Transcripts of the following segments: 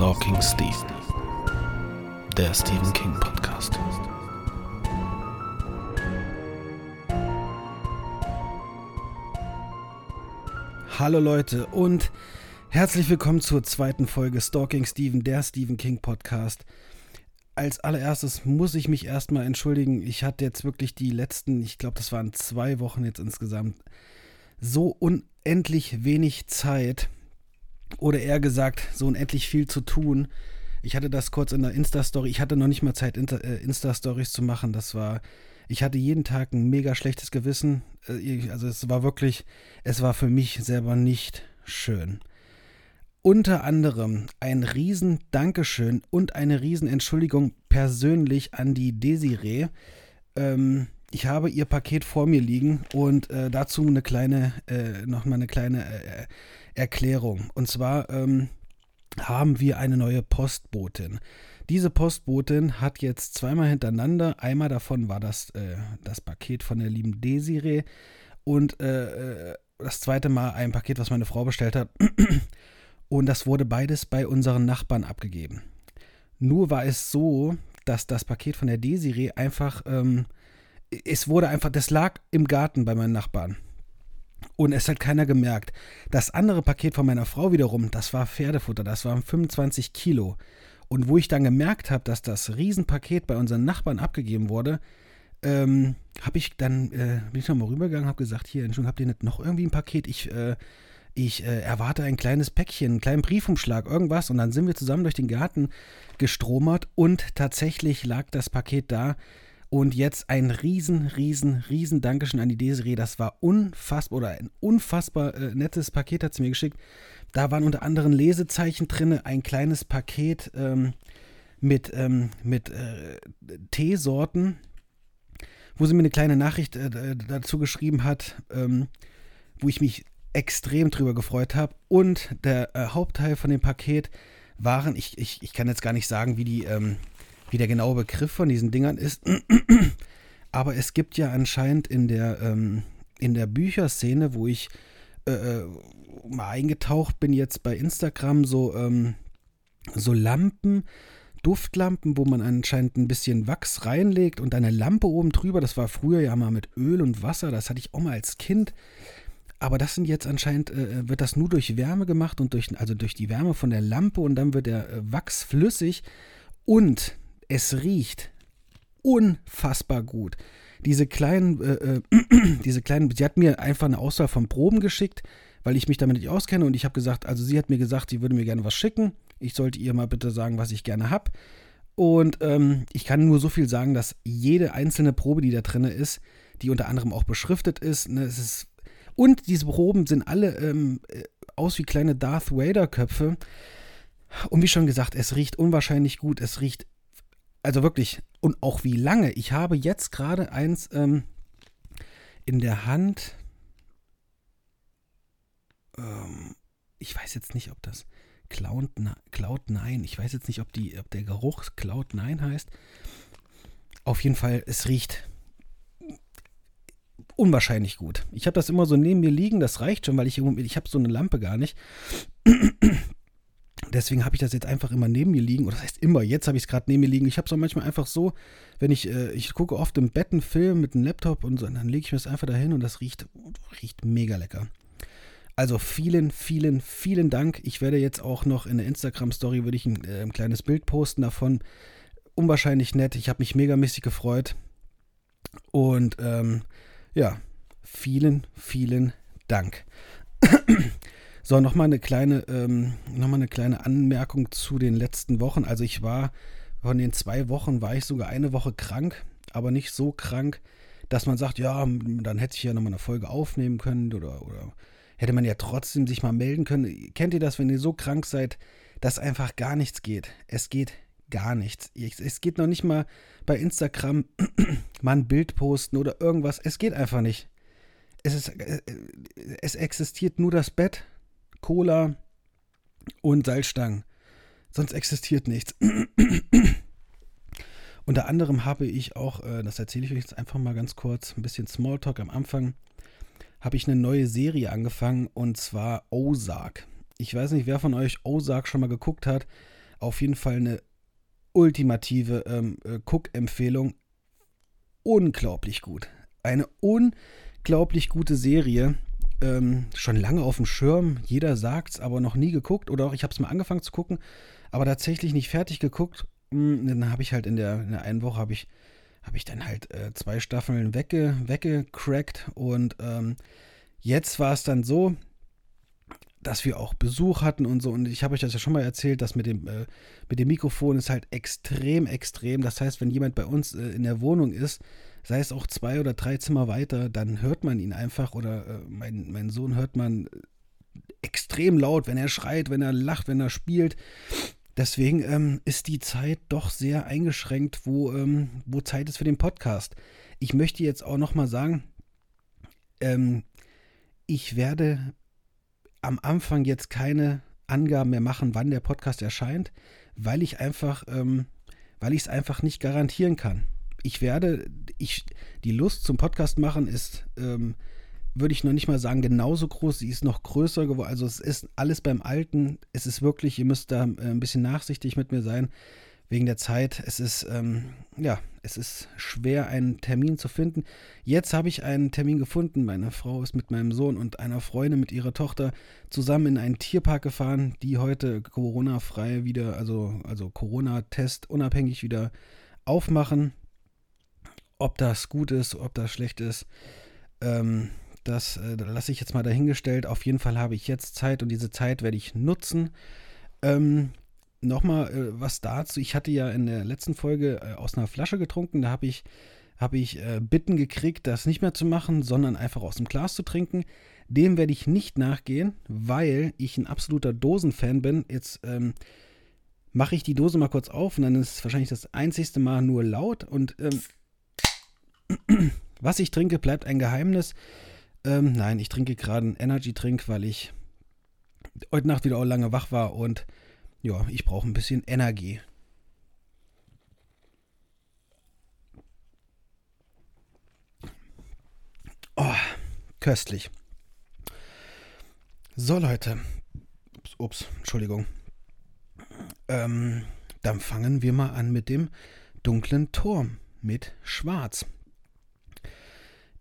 Stalking Steve, der Stephen King Podcast. Hallo Leute und herzlich willkommen zur zweiten Folge Stalking Stephen, der Stephen King Podcast. Als allererstes muss ich mich erstmal entschuldigen. Ich hatte jetzt wirklich die letzten, ich glaube, das waren zwei Wochen jetzt insgesamt, so unendlich wenig Zeit oder eher gesagt, so unendlich viel zu tun. Ich hatte das kurz in der Insta-Story. Ich hatte noch nicht mal Zeit, äh, Insta-Stories zu machen. Das war, ich hatte jeden Tag ein mega schlechtes Gewissen. Äh, also es war wirklich, es war für mich selber nicht schön. Unter anderem ein riesen Dankeschön und eine riesen Entschuldigung persönlich an die Desiree. Ähm, ich habe ihr Paket vor mir liegen und äh, dazu eine kleine, äh, nochmal eine kleine äh, Erklärung. Und zwar ähm, haben wir eine neue Postbotin. Diese Postbotin hat jetzt zweimal hintereinander, einmal davon war das, äh, das Paket von der lieben Desiree und äh, äh das zweite Mal ein Paket, was meine Frau bestellt hat. Und das wurde beides bei unseren Nachbarn abgegeben. Nur war es so, dass das Paket von der Desiree einfach, ähm, es wurde einfach, das lag im Garten bei meinen Nachbarn. Und es hat keiner gemerkt. Das andere Paket von meiner Frau wiederum, das war Pferdefutter, das waren 25 Kilo. Und wo ich dann gemerkt habe, dass das Riesenpaket bei unseren Nachbarn abgegeben wurde, ähm, habe ich dann, äh, bin ich nochmal rübergegangen, habe gesagt, hier, Entschuldigung, habt ihr nicht noch irgendwie ein Paket? Ich, äh, ich äh, erwarte ein kleines Päckchen, einen kleinen Briefumschlag, irgendwas. Und dann sind wir zusammen durch den Garten gestromert und tatsächlich lag das Paket da. Und jetzt ein riesen, riesen, riesen Dankeschön an die Desiree. Das war unfassbar oder ein unfassbar äh, nettes Paket hat sie mir geschickt. Da waren unter anderem Lesezeichen drin, ein kleines Paket ähm, mit, ähm, mit äh, Teesorten, wo sie mir eine kleine Nachricht äh, dazu geschrieben hat, ähm, wo ich mich extrem drüber gefreut habe. Und der äh, Hauptteil von dem Paket waren, ich, ich, ich kann jetzt gar nicht sagen, wie die, ähm, wie der genaue Begriff von diesen Dingern ist. Aber es gibt ja anscheinend in der, ähm, in der Bücherszene, wo ich äh, äh, mal eingetaucht bin, jetzt bei Instagram, so, ähm, so Lampen, Duftlampen, wo man anscheinend ein bisschen Wachs reinlegt und eine Lampe oben drüber. Das war früher ja mal mit Öl und Wasser, das hatte ich auch mal als Kind. Aber das sind jetzt anscheinend, äh, wird das nur durch Wärme gemacht und durch, also durch die Wärme von der Lampe und dann wird der äh, Wachs flüssig und es riecht unfassbar gut. Diese kleinen, äh, äh, diese kleinen, sie hat mir einfach eine Auswahl von Proben geschickt, weil ich mich damit nicht auskenne und ich habe gesagt, also sie hat mir gesagt, sie würde mir gerne was schicken. Ich sollte ihr mal bitte sagen, was ich gerne habe. Und ähm, ich kann nur so viel sagen, dass jede einzelne Probe, die da drin ist, die unter anderem auch beschriftet ist, ne, es ist und diese Proben sind alle ähm, äh, aus wie kleine Darth Vader-Köpfe. Und wie schon gesagt, es riecht unwahrscheinlich gut. Es riecht also wirklich, und auch wie lange. Ich habe jetzt gerade eins ähm, in der Hand. Ähm, ich weiß jetzt nicht, ob das Cloud, Cloud 9, ich weiß jetzt nicht, ob, die, ob der Geruch Cloud 9 heißt. Auf jeden Fall, es riecht unwahrscheinlich gut. Ich habe das immer so neben mir liegen, das reicht schon, weil ich, ich habe so eine Lampe gar nicht. Deswegen habe ich das jetzt einfach immer neben mir liegen. Oder das heißt immer, jetzt habe ich es gerade neben mir liegen. Ich habe es auch manchmal einfach so, wenn ich, äh, ich gucke oft im Bett einen Film mit einem Laptop und so, und dann lege ich mir das einfach dahin und das riecht, riecht mega lecker. Also vielen, vielen, vielen Dank. Ich werde jetzt auch noch in der Instagram-Story, würde ich ein, äh, ein, kleines Bild posten davon. Unwahrscheinlich nett. Ich habe mich mega mäßig gefreut. Und ähm, ja, vielen, vielen Dank. So, nochmal eine kleine, ähm, noch eine kleine Anmerkung zu den letzten Wochen. Also ich war, von den zwei Wochen war ich sogar eine Woche krank, aber nicht so krank, dass man sagt, ja, dann hätte ich ja nochmal eine Folge aufnehmen können oder, oder hätte man ja trotzdem sich mal melden können. Kennt ihr das, wenn ihr so krank seid, dass einfach gar nichts geht? Es geht gar nichts. Es geht noch nicht mal bei Instagram mal ein Bild posten oder irgendwas. Es geht einfach nicht. Es, ist, äh, es existiert nur das Bett, Cola und Salzstangen. Sonst existiert nichts. Unter anderem habe ich auch, äh, das erzähle ich euch jetzt einfach mal ganz kurz, ein bisschen Smalltalk am Anfang, habe ich eine neue Serie angefangen und zwar Ozark. Ich weiß nicht, wer von euch Ozark schon mal geguckt hat, Auf jeden Fall eine ultimative ähm, äh, Cook-Empfehlung. Unglaublich gut. Eine unglaublich gute Serie. Ähm, schon lange auf dem Schirm. Jeder sagt's, aber noch nie geguckt. Oder auch ich habe es mal angefangen zu gucken, aber tatsächlich nicht fertig geguckt. Hm, dann habe ich halt in der, in der einen Woche habe ich, hab ich dann halt äh, zwei Staffeln wegge, weggecrackt. Und ähm, jetzt war es dann so, dass wir auch Besuch hatten und so. Und ich habe euch das ja schon mal erzählt, dass mit dem, äh, mit dem Mikrofon ist halt extrem, extrem. Das heißt, wenn jemand bei uns äh, in der Wohnung ist, sei es auch zwei oder drei Zimmer weiter, dann hört man ihn einfach oder äh, mein, mein Sohn hört man äh, extrem laut, wenn er schreit, wenn er lacht, wenn er spielt. Deswegen ähm, ist die Zeit doch sehr eingeschränkt, wo, ähm, wo Zeit ist für den Podcast. Ich möchte jetzt auch nochmal sagen, ähm, ich werde am Anfang jetzt keine Angaben mehr machen, wann der Podcast erscheint, weil ich einfach, ähm, weil ich es einfach nicht garantieren kann. Ich werde, ich, die Lust zum Podcast machen ist, ähm, würde ich noch nicht mal sagen, genauso groß. Sie ist noch größer geworden. Also es ist alles beim Alten. Es ist wirklich, ihr müsst da äh, ein bisschen nachsichtig mit mir sein wegen der Zeit. Es ist, ähm, ja, es ist schwer, einen Termin zu finden. Jetzt habe ich einen Termin gefunden. Meine Frau ist mit meinem Sohn und einer Freundin mit ihrer Tochter zusammen in einen Tierpark gefahren, die heute Corona-frei wieder, also, also Corona-Test unabhängig wieder aufmachen. Ob das gut ist, ob das schlecht ist, ähm, das äh, lasse ich jetzt mal dahingestellt. Auf jeden Fall habe ich jetzt Zeit und diese Zeit werde ich nutzen. Ähm, Nochmal äh, was dazu. Ich hatte ja in der letzten Folge äh, aus einer Flasche getrunken. Da habe ich, hab ich äh, Bitten gekriegt, das nicht mehr zu machen, sondern einfach aus dem Glas zu trinken. Dem werde ich nicht nachgehen, weil ich ein absoluter Dosenfan bin. Jetzt ähm, mache ich die Dose mal kurz auf und dann ist es wahrscheinlich das einzigste Mal nur laut. Und ähm, was ich trinke, bleibt ein Geheimnis. Ähm, nein, ich trinke gerade einen Energy-Trink, weil ich heute Nacht wieder auch lange wach war und ja, ich brauche ein bisschen Energie. Oh, köstlich. So, Leute. Ups, ups Entschuldigung. Ähm, dann fangen wir mal an mit dem dunklen Turm mit Schwarz.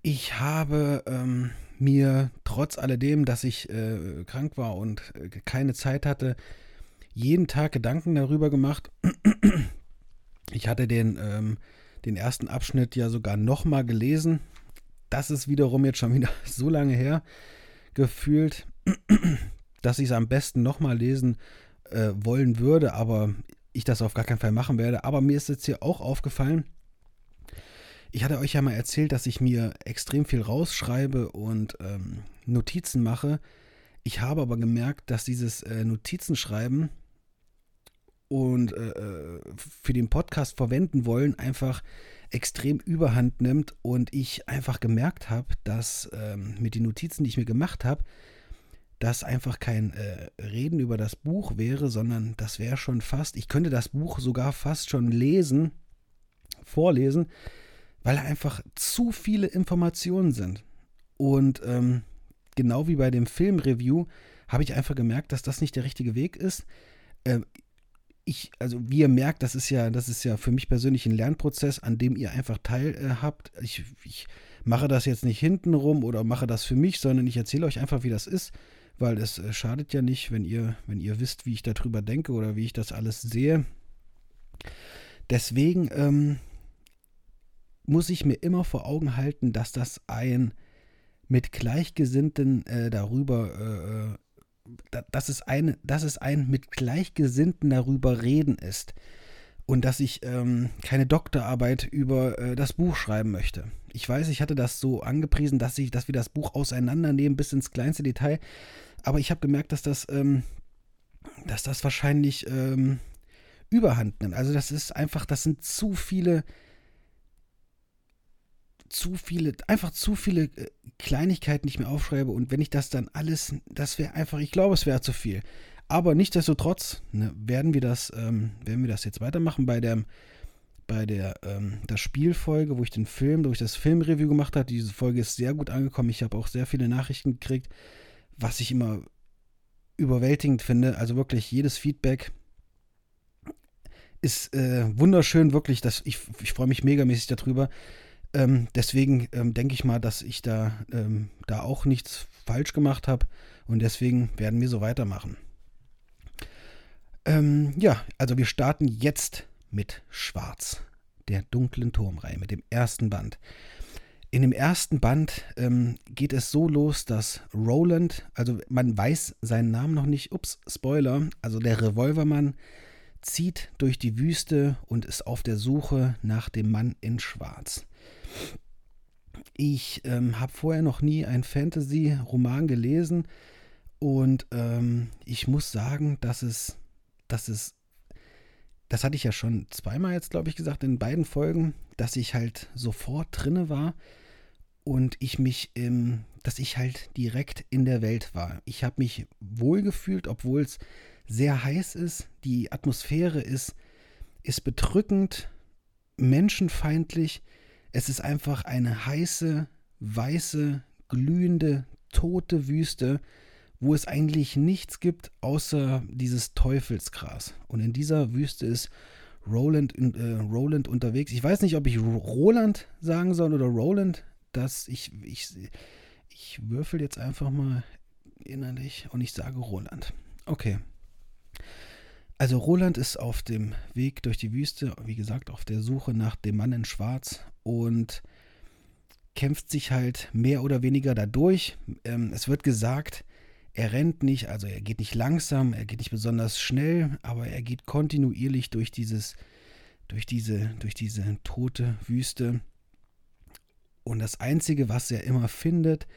Ich habe ähm, mir trotz alledem, dass ich äh, krank war und äh, keine Zeit hatte, jeden Tag Gedanken darüber gemacht. Ich hatte den, ähm, den ersten Abschnitt ja sogar nochmal gelesen. Das ist wiederum jetzt schon wieder so lange her gefühlt, dass ich es am besten nochmal lesen äh, wollen würde, aber ich das auf gar keinen Fall machen werde. Aber mir ist jetzt hier auch aufgefallen, ich hatte euch ja mal erzählt, dass ich mir extrem viel rausschreibe und ähm, Notizen mache. Ich habe aber gemerkt, dass dieses äh, Notizenschreiben und äh, äh, für den Podcast verwenden wollen, einfach extrem überhand nimmt und ich einfach gemerkt habe, dass ähm, mit den Notizen, die ich mir gemacht habe, das einfach kein äh, Reden über das Buch wäre, sondern das wäre schon fast, ich könnte das Buch sogar fast schon lesen, vorlesen, weil einfach zu viele Informationen sind. Und ähm, genau wie bei dem Filmreview habe ich einfach gemerkt, dass das nicht der richtige Weg ist. Ähm, ich, also wie ihr merkt, das ist ja, das ist ja für mich persönlich ein Lernprozess, an dem ihr einfach teil äh. Ich, ich mache das jetzt nicht hintenrum oder mache das für mich, sondern ich erzähle euch einfach, wie das ist, weil es äh, schadet ja nicht, wenn ihr, wenn ihr wisst, wie ich darüber denke oder wie ich das alles sehe. Deswegen ähm, muss ich mir immer vor Augen halten, dass das ein mit Gleichgesinnten äh, darüber äh, dass es ein, dass es ein mit Gleichgesinnten darüber reden ist und dass ich ähm, keine Doktorarbeit über äh, das Buch schreiben möchte. Ich weiß, ich hatte das so angepriesen, dass ich, dass wir das Buch auseinandernehmen bis ins kleinste Detail, aber ich habe gemerkt, dass das, ähm, dass das wahrscheinlich ähm, Überhand nimmt. Also das ist einfach, das sind zu viele zu viele, einfach zu viele äh, Kleinigkeiten, ich mir aufschreibe. Und wenn ich das dann alles, das wäre einfach, ich glaube, es wäre zu viel. Aber nichtsdestotrotz ne, werden wir das, ähm, werden wir das jetzt weitermachen bei der, bei der, ähm, der Spielfolge, wo ich den Film, wo ich das Filmreview gemacht habe. Diese Folge ist sehr gut angekommen. Ich habe auch sehr viele Nachrichten gekriegt, was ich immer überwältigend finde. Also wirklich jedes Feedback Ist äh, wunderschön, wirklich. Das, ich ich freue mich megamäßig darüber. Ähm, deswegen ähm, denke ich mal, dass ich da, ähm, da auch nichts falsch gemacht habe. Und deswegen werden wir so weitermachen. Ähm, ja, also wir starten jetzt mit Schwarz, der dunklen Turmreihe, mit dem ersten Band. In dem ersten Band ähm, geht es so los, dass Roland, also man weiß seinen Namen noch nicht, ups, Spoiler, also der Revolvermann zieht durch die Wüste und ist auf der Suche nach dem Mann in Schwarz. Ich ähm, habe vorher noch nie einen Fantasy-Roman gelesen und ähm, ich muss sagen, dass es, dass es, das hatte ich ja schon zweimal jetzt, glaube ich, gesagt, in beiden Folgen, dass ich halt sofort drinne war und ich mich, ähm, dass ich halt direkt in der Welt war. Ich habe mich wohlgefühlt, obwohl es sehr heiß ist. Die Atmosphäre ist, ist bedrückend, menschenfeindlich. Es ist einfach eine heiße, weiße, glühende, tote Wüste, wo es eigentlich nichts gibt außer dieses Teufelsgras. Und in dieser Wüste ist Roland, äh, Roland unterwegs. Ich weiß nicht, ob ich Roland sagen soll oder Roland dass ich, ich, ich würfel jetzt einfach mal innerlich und ich sage Roland. Okay. Also Roland ist auf dem Weg durch die Wüste, wie gesagt, auf der Suche nach dem Mann in Schwarz und kämpft sich halt mehr oder weniger dadurch. Ähm, es wird gesagt, er rennt nicht, also er geht nicht langsam, er geht nicht besonders schnell, aber er geht kontinuierlich durch dieses, durch diese, durch diese tote Wüste und das Einzige, was er immer findet,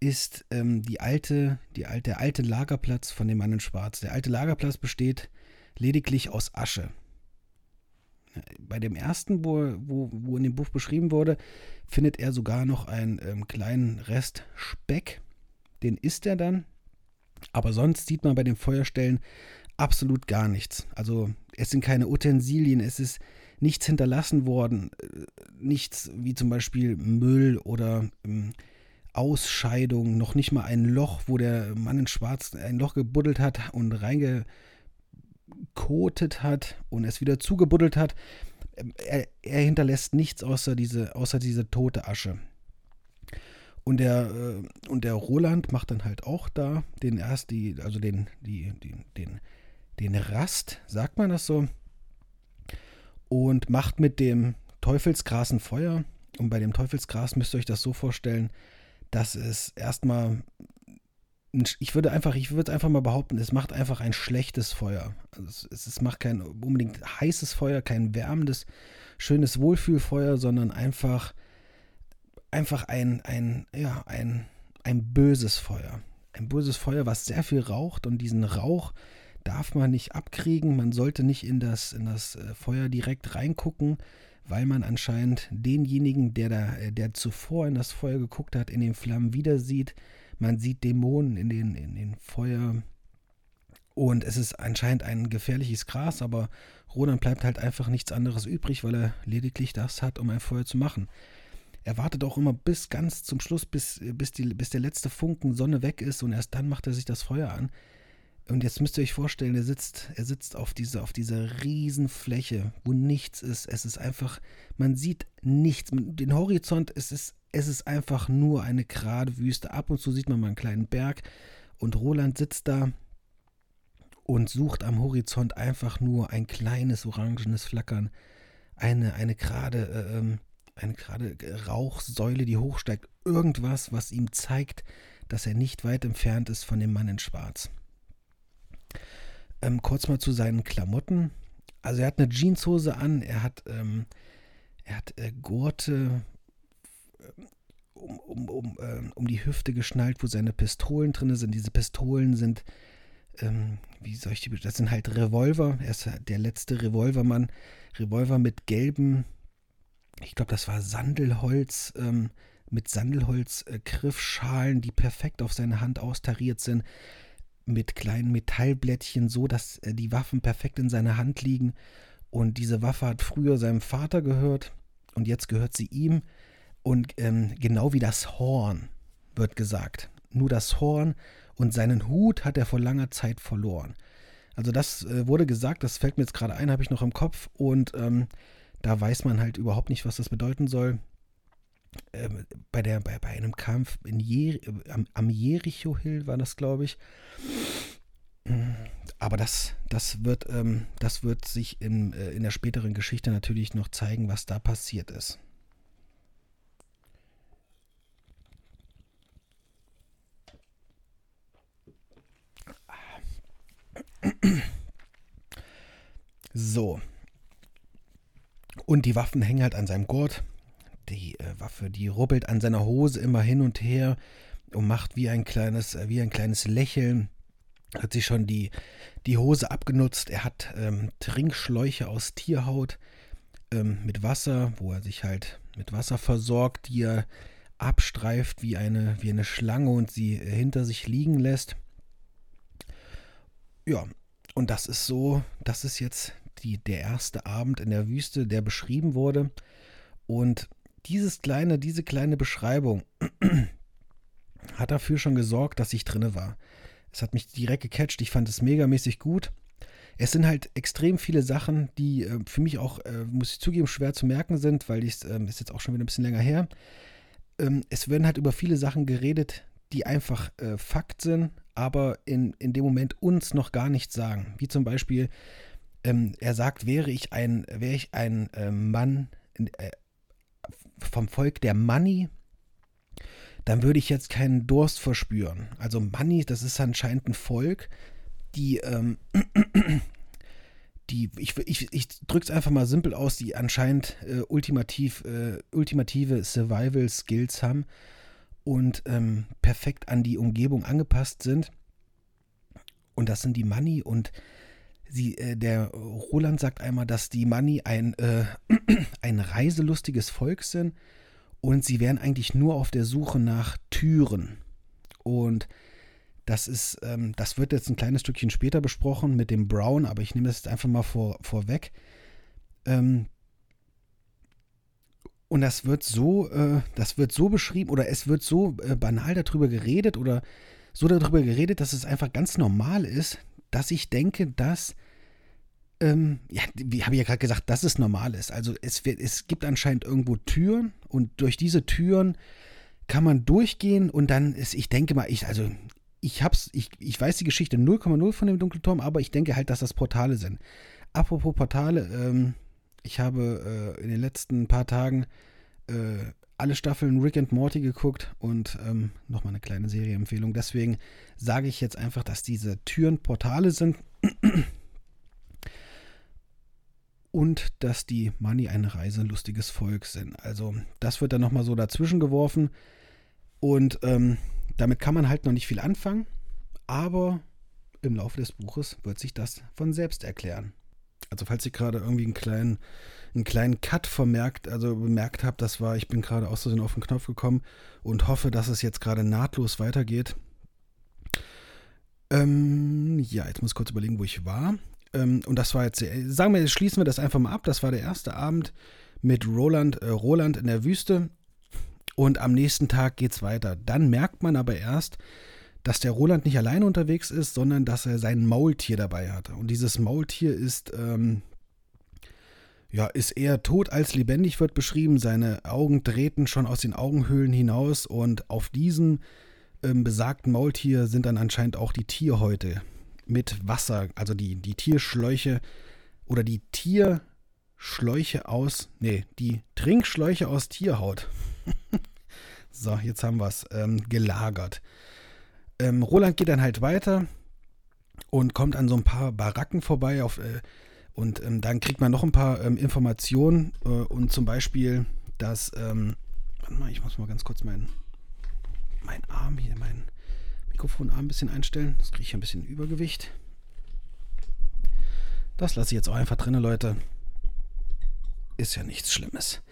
ist ähm, die alte, die alte, der alte Lagerplatz von dem Mann in Schwarz. Der alte Lagerplatz besteht lediglich aus Asche. Bei dem ersten, wo, wo, wo in dem Buch beschrieben wurde, findet er sogar noch einen ähm, kleinen Rest Speck. Den isst er dann. Aber sonst sieht man bei den Feuerstellen absolut gar nichts. Also es sind keine Utensilien, es ist nichts hinterlassen worden, äh, nichts wie zum Beispiel Müll oder ähm, Ausscheidung, noch nicht mal ein Loch, wo der Mann in Schwarz ein Loch gebuddelt hat und reingekotet hat und es wieder zugebuddelt hat. Ähm, er, er, hinterlässt nichts außer diese, außer diese tote Asche. Und der, äh, und der Roland macht dann halt auch da den erst die, also den, die, die, den, den Rast, sagt man das so? und macht mit dem Teufelsgras ein Feuer. Und bei dem Teufelsgras müsst ihr euch das so vorstellen, dass es erstmal, ich würde einfach, ich würde einfach mal behaupten, es macht einfach ein schlechtes Feuer. Also es, es macht kein unbedingt heißes Feuer, kein wärmendes, schönes Wohlfühlfeuer, sondern einfach, einfach ein, ein, ja, ein, ein böses Feuer. Ein böses Feuer, was sehr viel raucht und diesen Rauch, darf man nicht abkriegen. Man sollte nicht in das, in das äh, Feuer direkt reingucken, weil man anscheinend denjenigen, der, da, äh, der zuvor in das Feuer geguckt hat, in den Flammen wieder sieht. Man sieht Dämonen in den, in den Feuer. Und es ist anscheinend ein gefährliches Gras, aber Roland bleibt halt einfach nichts anderes übrig, weil er lediglich das hat, um ein Feuer zu machen. Er wartet auch immer bis ganz zum Schluss, bis, bis, die, bis der letzte Funken Sonne weg ist und erst dann macht er sich das Feuer an. Und jetzt müsst ihr euch vorstellen, er sitzt, er sitzt auf dieser, auf dieser Riesenfläche, wo nichts ist. Es ist einfach, man sieht nichts. Den Horizont, es ist, es ist einfach nur eine gerade Wüste. Ab und zu sieht man mal einen kleinen Berg. Und Roland sitzt da und sucht am Horizont einfach nur ein kleines orangenes Flackern. Eine, eine gerade, äh, ähm, eine gerade Rauchsäule, die hochsteigt. Irgendwas, was ihm zeigt, dass er nicht weit entfernt ist von dem Mann in Schwarz. Ähm, kurz mal zu seinen Klamotten. Also er hat eine Jeanshose an, er hat, ähm, er hat äh, Gurte äh, um, um, um, äh, um die Hüfte geschnallt, wo seine Pistolen drin sind. Diese Pistolen sind, ähm, wie soll ich die Das sind halt Revolver. Er ist der letzte Revolvermann. Revolver mit gelben, ich glaube, das war Sandelholz, ähm, mit Sandelholz-Griffschalen, die perfekt auf seine Hand austariert sind mit kleinen Metallblättchen, so dass äh, die Waffen perfekt in seiner Hand liegen. Und diese Waffe hat früher seinem Vater gehört und jetzt gehört sie ihm. Und ähm, genau wie das Horn wird gesagt. Nur das Horn und seinen Hut hat er vor langer Zeit verloren. Also das äh, wurde gesagt, das fällt mir jetzt gerade ein, habe ich noch im Kopf und ähm, da weiß man halt überhaupt nicht, was das bedeuten soll. Ähm, bei, der, bei, bei einem Kampf in Jer am, am Jericho Hill war das, glaube ich. Aber das, das, wird, ähm, das wird sich in, äh, in der späteren Geschichte natürlich noch zeigen, was da passiert ist. So. Und die Waffen hängen halt an seinem Gurt. Die äh, Waffe, die rubbelt an seiner Hose immer hin und her und macht wie ein kleines, äh, wie ein kleines Lächeln. Hat sich schon die, die Hose abgenutzt. Er hat ähm, Trinkschläuche aus Tierhaut ähm, mit Wasser, wo er sich halt mit Wasser versorgt, die er abstreift wie eine, wie eine Schlange und sie äh, hinter sich liegen lässt. Ja, und das ist so, das ist jetzt die, der erste Abend in der Wüste, der beschrieben wurde. Und dieses kleine, diese kleine Beschreibung hat dafür schon gesorgt, dass ich drinne war. Es hat mich direkt gecatcht, ich fand es megamäßig gut. Es sind halt extrem viele Sachen, die äh, für mich auch, äh, muss ich zugeben, schwer zu merken sind, weil ich äh, ist jetzt auch schon wieder ein bisschen länger her. Ähm, es werden halt über viele Sachen geredet, die einfach äh, Fakt sind, aber in, in dem Moment uns noch gar nichts sagen. Wie zum Beispiel, ähm, er sagt, wäre ich ein, wäre ich ein äh, Mann äh, vom Volk der Money, dann würde ich jetzt keinen Durst verspüren. Also Money, das ist anscheinend ein Volk, die, ähm, die, ich, ich, ich drücke es einfach mal simpel aus, die anscheinend äh, ultimativ, äh, ultimative Survival-Skills haben und ähm, perfekt an die Umgebung angepasst sind. Und das sind die Money und sie, äh, der Roland sagt einmal, dass die Money ein, äh, ein reiselustiges Volk sind und sie wären eigentlich nur auf der Suche nach Türen. Und das ist, ähm, das wird jetzt ein kleines Stückchen später besprochen mit dem Brown, aber ich nehme das jetzt einfach mal vor, vorweg. Ähm, und das wird so, äh, das wird so beschrieben oder es wird so äh, banal darüber geredet oder so darüber geredet, dass es einfach ganz normal ist, dass ich denke, dass, ähm, ja, wie habe ich ja gerade gesagt, dass es normal ist. Also es, es gibt anscheinend irgendwo Türen und durch diese Türen kann man durchgehen und dann ist, ich denke mal, ich, also ich hab's, ich, ich weiß die Geschichte 0,0 von dem Dunkelturm, aber ich denke halt, dass das Portale sind. Apropos Portale, ähm, ich habe äh, in den letzten paar Tagen äh, alle Staffeln Rick and Morty geguckt und ähm, nochmal eine kleine Serieempfehlung. Deswegen sage ich jetzt einfach, dass diese Türen Portale sind und dass die Money ein reiselustiges Volk sind. Also das wird dann nochmal so dazwischen geworfen und ähm, damit kann man halt noch nicht viel anfangen, aber im Laufe des Buches wird sich das von selbst erklären. Also falls ich gerade irgendwie einen kleinen, einen kleinen Cut vermerkt, also bemerkt habe, das war, ich bin gerade aus Versehen auf den Knopf gekommen und hoffe, dass es jetzt gerade nahtlos weitergeht. Ähm, ja, jetzt muss ich kurz überlegen, wo ich war. Ähm, und das war jetzt, sagen wir, schließen wir das einfach mal ab. Das war der erste Abend mit Roland, äh, Roland in der Wüste. Und am nächsten Tag geht es weiter. Dann merkt man aber erst, dass der Roland nicht alleine unterwegs ist, sondern dass er sein Maultier dabei hat. Und dieses Maultier ist, ähm, ja, ist eher tot als lebendig, wird beschrieben. Seine Augen drehten schon aus den Augenhöhlen hinaus und auf diesem ähm, besagten Maultier sind dann anscheinend auch die Tierhäute mit Wasser, also die, die Tierschläuche oder die Tierschläuche aus, nee, die Trinkschläuche aus Tierhaut. so, jetzt haben wir es ähm, gelagert. Ähm, Roland geht dann halt weiter und kommt an so ein paar Baracken vorbei auf, äh, und ähm, dann kriegt man noch ein paar ähm, Informationen äh, und zum Beispiel, dass, ähm, warte mal, ich muss mal ganz kurz meinen mein Arm hier, mein Mikrofonarm ein bisschen einstellen. Das kriege ich ein bisschen Übergewicht. Das lasse ich jetzt auch einfach drin, Leute. Ist ja nichts Schlimmes.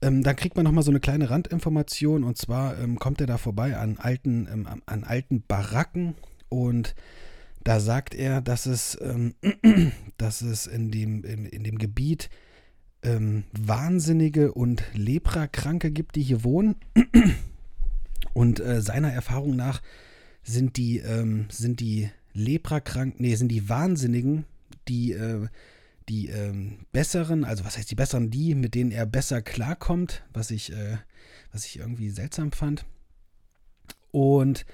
Ähm, dann kriegt man nochmal so eine kleine Randinformation und zwar ähm, kommt er da vorbei an alten, ähm, an alten Baracken und da sagt er, dass es, ähm, dass es in dem, in, in dem Gebiet ähm, Wahnsinnige und Leprakranke gibt, die hier wohnen. Und äh, seiner Erfahrung nach sind die, ähm, sind die Leprakranken, nee, sind die Wahnsinnigen, die, äh, die ähm, besseren, also was heißt die besseren, die, mit denen er besser klarkommt, was ich, äh, was ich irgendwie seltsam fand. Und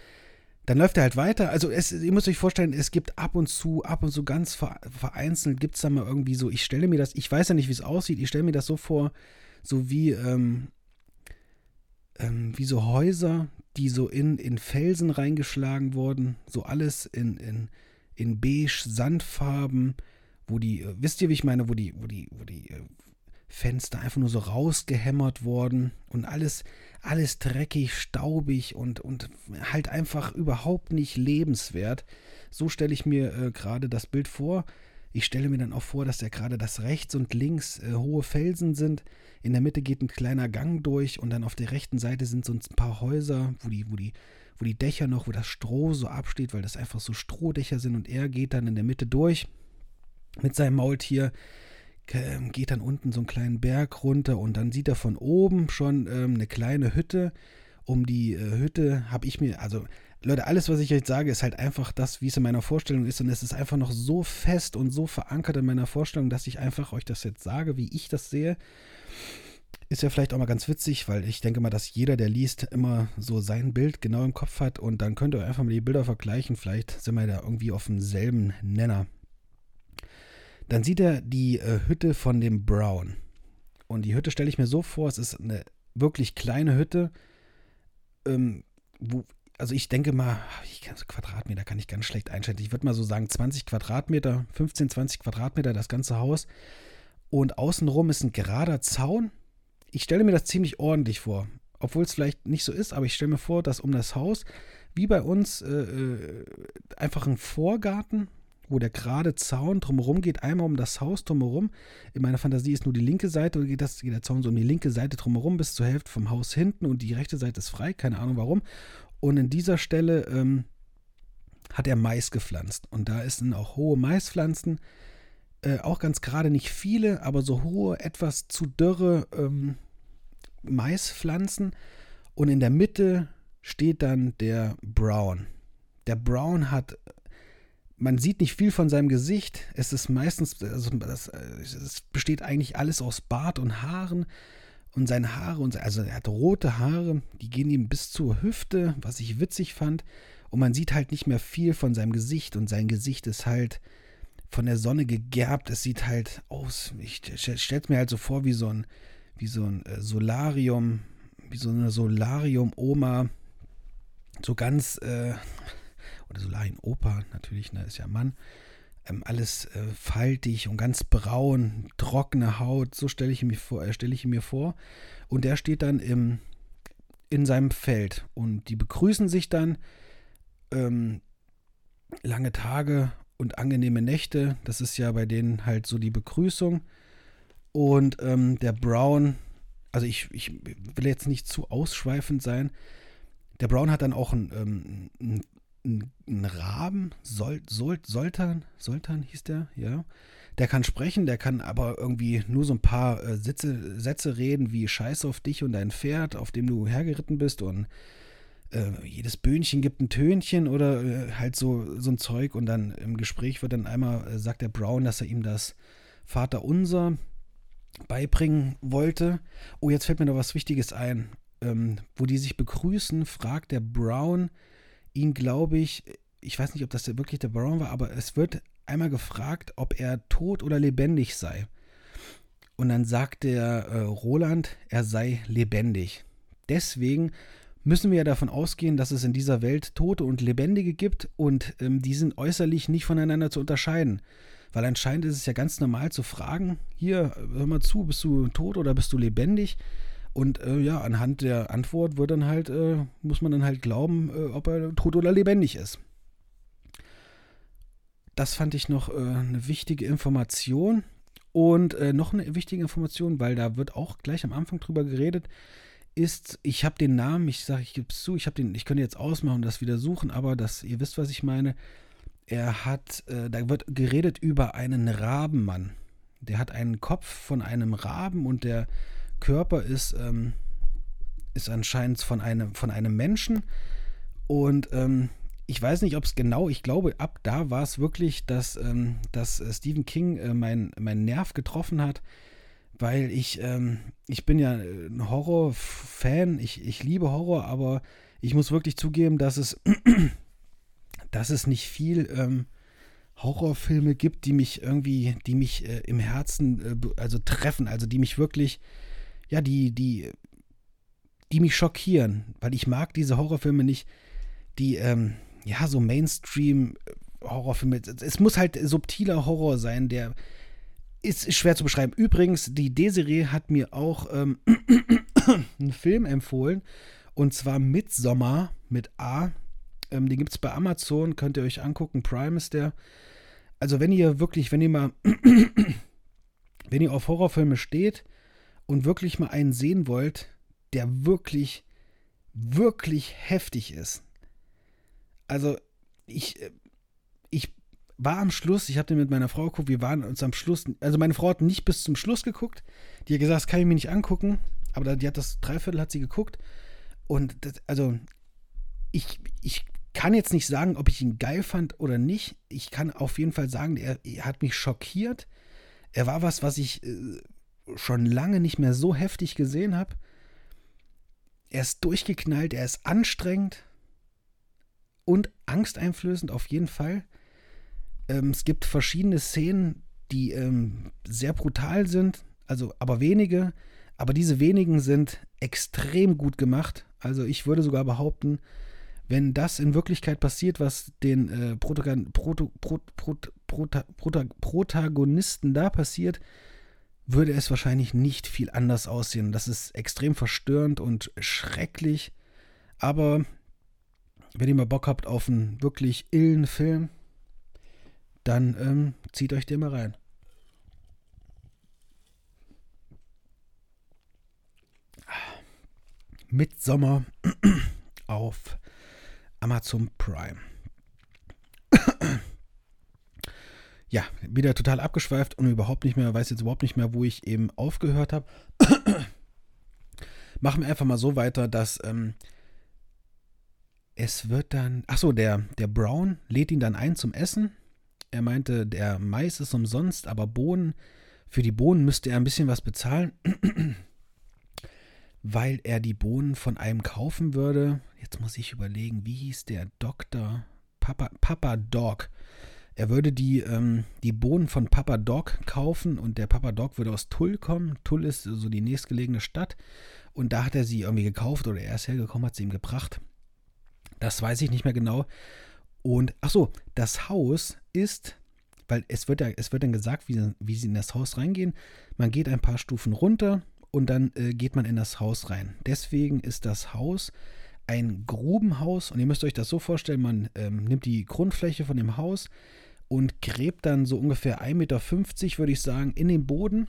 dann läuft er halt weiter. Also es, ihr müsst euch vorstellen, es gibt ab und zu, ab und zu ganz vereinzelt gibt es da mal irgendwie so, ich stelle mir das, ich weiß ja nicht, wie es aussieht, ich stelle mir das so vor, so wie, ähm, ähm, wie so Häuser, die so in, in Felsen reingeschlagen wurden, so alles in, in, in beige Sandfarben, wo die, äh, wisst ihr, wie ich meine, wo die, wo die, wo die äh, Fenster einfach nur so rausgehämmert worden und alles, alles dreckig, staubig und, und halt einfach überhaupt nicht lebenswert. So stelle ich mir äh, gerade das Bild vor. Ich stelle mir dann auch vor, dass ja gerade das rechts und links äh, hohe Felsen sind. In der Mitte geht ein kleiner Gang durch und dann auf der rechten Seite sind so ein paar Häuser, wo die, wo die, wo die Dächer noch, wo das Stroh so absteht, weil das einfach so Strohdächer sind und er geht dann in der Mitte durch mit seinem Maultier, geht dann unten so einen kleinen Berg runter und dann sieht er von oben schon ähm, eine kleine Hütte. Um die äh, Hütte habe ich mir, also Leute, alles, was ich jetzt sage, ist halt einfach das, wie es in meiner Vorstellung ist. Und es ist einfach noch so fest und so verankert in meiner Vorstellung, dass ich einfach euch das jetzt sage, wie ich das sehe. Ist ja vielleicht auch mal ganz witzig, weil ich denke mal, dass jeder, der liest, immer so sein Bild genau im Kopf hat und dann könnt ihr einfach mal die Bilder vergleichen. Vielleicht sind wir da irgendwie auf demselben Nenner. Dann sieht er die äh, Hütte von dem Brown. Und die Hütte stelle ich mir so vor, es ist eine wirklich kleine Hütte, ähm, wo, also ich denke mal, ich Quadratmeter kann ich ganz schlecht einschätzen. Ich würde mal so sagen 20 Quadratmeter, 15, 20 Quadratmeter das ganze Haus. Und außenrum ist ein gerader Zaun ich stelle mir das ziemlich ordentlich vor. Obwohl es vielleicht nicht so ist, aber ich stelle mir vor, dass um das Haus, wie bei uns, äh, äh, einfach ein Vorgarten, wo der gerade Zaun drumherum geht, einmal um das Haus drumherum. In meiner Fantasie ist nur die linke Seite, geht, das, geht der Zaun so um die linke Seite drumherum bis zur Hälfte vom Haus hinten und die rechte Seite ist frei, keine Ahnung warum. Und in dieser Stelle ähm, hat er Mais gepflanzt. Und da sind auch hohe Maispflanzen. Äh, auch ganz gerade nicht viele, aber so hohe, etwas zu dürre ähm, Maispflanzen. Und in der Mitte steht dann der Brown. Der Brown hat, man sieht nicht viel von seinem Gesicht. Es ist meistens, also das, es besteht eigentlich alles aus Bart und Haaren. Und seine Haare, und, also er hat rote Haare, die gehen ihm bis zur Hüfte, was ich witzig fand. Und man sieht halt nicht mehr viel von seinem Gesicht. Und sein Gesicht ist halt, von der Sonne gegerbt. Es sieht halt aus, ich stelle es mir halt so vor wie so ein, wie so ein äh, Solarium, wie so eine Solarium-Oma, so ganz, äh, oder Solarium-Opa natürlich, ne, ist ja Mann, ähm, alles äh, faltig und ganz braun, trockene Haut, so stelle ich, mir vor, äh, stell ich mir vor. Und der steht dann im, in seinem Feld und die begrüßen sich dann. Ähm, lange Tage und angenehme Nächte. Das ist ja bei denen halt so die Begrüßung. Und ähm, der Brown, also ich, ich will jetzt nicht zu ausschweifend sein. Der Brown hat dann auch einen, ähm, einen, einen Raben, Sol, Sol, Soltan, Soltan hieß der, ja. Der kann sprechen, der kann aber irgendwie nur so ein paar äh, Sätze, Sätze reden wie Scheiß auf dich und dein Pferd, auf dem du hergeritten bist und äh, jedes Böhnchen gibt ein Tönchen oder äh, halt so, so ein Zeug und dann im Gespräch wird dann einmal, äh, sagt der Brown, dass er ihm das Vaterunser beibringen wollte. Oh, jetzt fällt mir noch was Wichtiges ein. Ähm, wo die sich begrüßen, fragt der Brown ihn, glaube ich, ich weiß nicht, ob das wirklich der Brown war, aber es wird einmal gefragt, ob er tot oder lebendig sei. Und dann sagt der äh, Roland, er sei lebendig. Deswegen müssen wir ja davon ausgehen, dass es in dieser Welt Tote und Lebendige gibt und ähm, die sind äußerlich nicht voneinander zu unterscheiden. Weil anscheinend ist es ja ganz normal zu fragen, hier, hör mal zu, bist du tot oder bist du lebendig? Und äh, ja, anhand der Antwort wird dann halt, äh, muss man dann halt glauben, äh, ob er tot oder lebendig ist. Das fand ich noch äh, eine wichtige Information. Und äh, noch eine wichtige Information, weil da wird auch gleich am Anfang drüber geredet, ist, ich habe den Namen, ich sage, ich gebe es zu, ich ich könnte jetzt ausmachen und das wieder suchen, aber das, ihr wisst, was ich meine. Er hat, äh, da wird geredet über einen Rabenmann. Der hat einen Kopf von einem Raben und der Körper ist, ähm, ist anscheinend von einem, von einem Menschen. Und ähm, ich weiß nicht, ob es genau, ich glaube, ab da war es wirklich, dass, ähm, dass äh, Stephen King äh, meinen mein Nerv getroffen hat, weil ich, ähm, ich bin ja ein Horror-Fan, ich, ich liebe Horror, aber ich muss wirklich zugeben, dass es, dass es nicht viel ähm, Horrorfilme gibt, die mich irgendwie, die mich äh, im Herzen, äh, also treffen, also die mich wirklich, ja, die, die, die mich schockieren, weil ich mag diese Horrorfilme nicht, die, ähm, ja, so Mainstream-Horrorfilme. Es muss halt subtiler Horror sein, der ist schwer zu beschreiben. Übrigens, die Desiree hat mir auch ähm, einen Film empfohlen, und zwar Midsommer mit A. Ähm, den gibt es bei Amazon, könnt ihr euch angucken. Prime ist der. Also, wenn ihr wirklich, wenn ihr mal, wenn ihr auf Horrorfilme steht und wirklich mal einen sehen wollt, der wirklich, wirklich heftig ist. Also, ich, äh, ich war am Schluss, ich habe den mit meiner Frau geguckt, wir waren uns am Schluss, also meine Frau hat nicht bis zum Schluss geguckt. Die hat gesagt, das kann ich mir nicht angucken, aber die hat das Dreiviertel hat sie geguckt. Und das, also, ich, ich kann jetzt nicht sagen, ob ich ihn geil fand oder nicht. Ich kann auf jeden Fall sagen, er, er hat mich schockiert. Er war was, was ich äh, schon lange nicht mehr so heftig gesehen habe. Er ist durchgeknallt, er ist anstrengend und angsteinflößend auf jeden Fall. Ähm, es gibt verschiedene Szenen, die ähm, sehr brutal sind, also aber wenige, aber diese wenigen sind extrem gut gemacht. Also ich würde sogar behaupten, wenn das in Wirklichkeit passiert, was den äh, Protagonisten da passiert, würde es wahrscheinlich nicht viel anders aussehen. Das ist extrem verstörend und schrecklich. Aber wenn ihr mal Bock habt auf einen wirklich illen Film, dann ähm, zieht euch den mal rein. Midsommer auf Amazon Prime. Ja, wieder total abgeschweift und überhaupt nicht mehr, weiß jetzt überhaupt nicht mehr, wo ich eben aufgehört habe. Machen wir einfach mal so weiter, dass ähm, es wird dann, achso, der, der Brown lädt ihn dann ein zum Essen. Er meinte, der Mais ist umsonst, aber Bohnen, für die Bohnen müsste er ein bisschen was bezahlen weil er die Bohnen von einem kaufen würde. Jetzt muss ich überlegen, wie hieß der Doktor? Papa, Papa Dog. Er würde die, ähm, die Bohnen von Papa Dog kaufen und der Papa Dog würde aus Tull kommen. Tull ist so die nächstgelegene Stadt. Und da hat er sie irgendwie gekauft oder er ist hergekommen, hat sie ihm gebracht. Das weiß ich nicht mehr genau. Und ach so, das Haus ist, weil es wird ja, es wird dann gesagt, wie, wie sie in das Haus reingehen. Man geht ein paar Stufen runter, und dann äh, geht man in das Haus rein. Deswegen ist das Haus ein Grubenhaus und ihr müsst euch das so vorstellen, man ähm, nimmt die Grundfläche von dem Haus und gräbt dann so ungefähr 1,50 Meter, würde ich sagen, in den Boden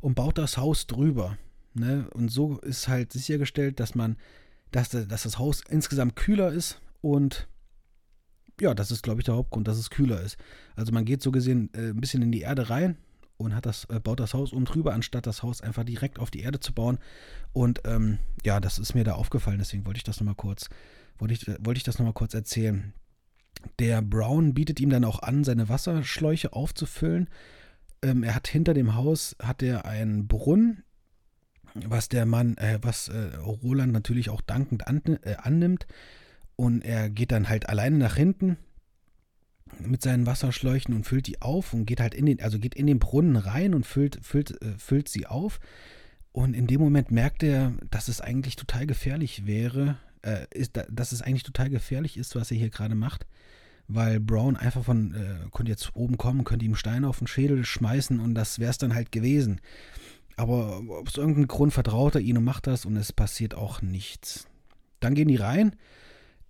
und baut das Haus drüber. Ne? Und so ist halt sichergestellt, dass man, dass, dass das Haus insgesamt kühler ist und ja, das ist, glaube ich, der Hauptgrund, dass es kühler ist. Also man geht so gesehen äh, ein bisschen in die Erde rein, und hat das, äh, baut das Haus um drüber, anstatt das Haus einfach direkt auf die Erde zu bauen. Und ähm, ja, das ist mir da aufgefallen, deswegen wollte ich das nochmal kurz, wollte ich, wollte ich das nochmal kurz erzählen. Der Brown bietet ihm dann auch an, seine Wasserschläuche aufzufüllen. Ähm, er hat hinter dem Haus hat er einen Brunnen, was der Mann, äh, was äh, Roland natürlich auch dankend an, äh, annimmt. Und er geht dann halt alleine nach hinten mit seinen Wasserschläuchen und füllt die auf und geht halt in den, also geht in den Brunnen rein und füllt, füllt, äh, füllt sie auf. Und in dem Moment merkt er, dass es eigentlich total gefährlich wäre, äh, ist, dass es eigentlich total gefährlich ist, was er hier gerade macht. Weil Brown einfach von, äh, könnte jetzt oben kommen, könnte ihm Steine auf den Schädel schmeißen und das wäre es dann halt gewesen. Aber aus irgendeinem Grund vertraut er ihn und macht das und es passiert auch nichts. Dann gehen die rein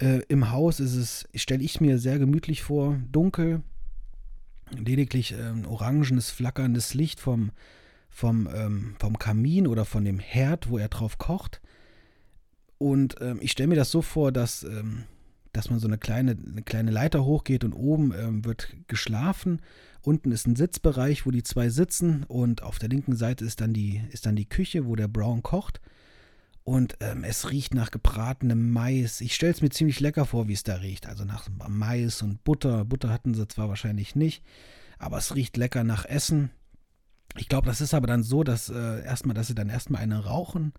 äh, Im Haus ist es, stelle ich mir sehr gemütlich vor, dunkel, lediglich ähm, orangenes, flackerndes Licht vom, vom, ähm, vom Kamin oder von dem Herd, wo er drauf kocht. Und ähm, ich stelle mir das so vor, dass, ähm, dass man so eine kleine, eine kleine Leiter hochgeht und oben ähm, wird geschlafen. Unten ist ein Sitzbereich, wo die zwei sitzen und auf der linken Seite ist dann die, ist dann die Küche, wo der Brown kocht. Und ähm, es riecht nach gebratenem Mais. Ich stelle es mir ziemlich lecker vor, wie es da riecht. Also nach Mais und Butter. Butter hatten sie zwar wahrscheinlich nicht, aber es riecht lecker nach Essen. Ich glaube, das ist aber dann so, dass äh, erstmal, dass sie dann erstmal eine rauchen,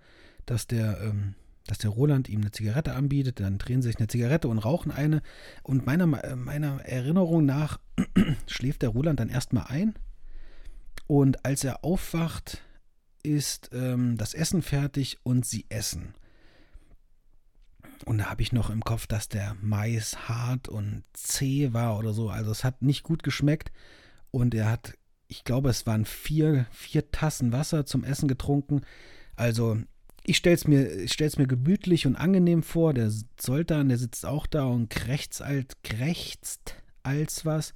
dass der, ähm, dass der Roland ihm eine Zigarette anbietet, dann drehen sie sich eine Zigarette und rauchen eine. Und meiner, meiner Erinnerung nach schläft der Roland dann erstmal ein. Und als er aufwacht, ist ähm, das Essen fertig und sie essen. Und da habe ich noch im Kopf, dass der Mais hart und zäh war oder so. Also es hat nicht gut geschmeckt. Und er hat, ich glaube, es waren vier, vier Tassen Wasser zum Essen getrunken. Also ich stelle es mir, mir gemütlich und angenehm vor. Der Zoltan, der sitzt auch da und krächzt, alt, krächzt als was.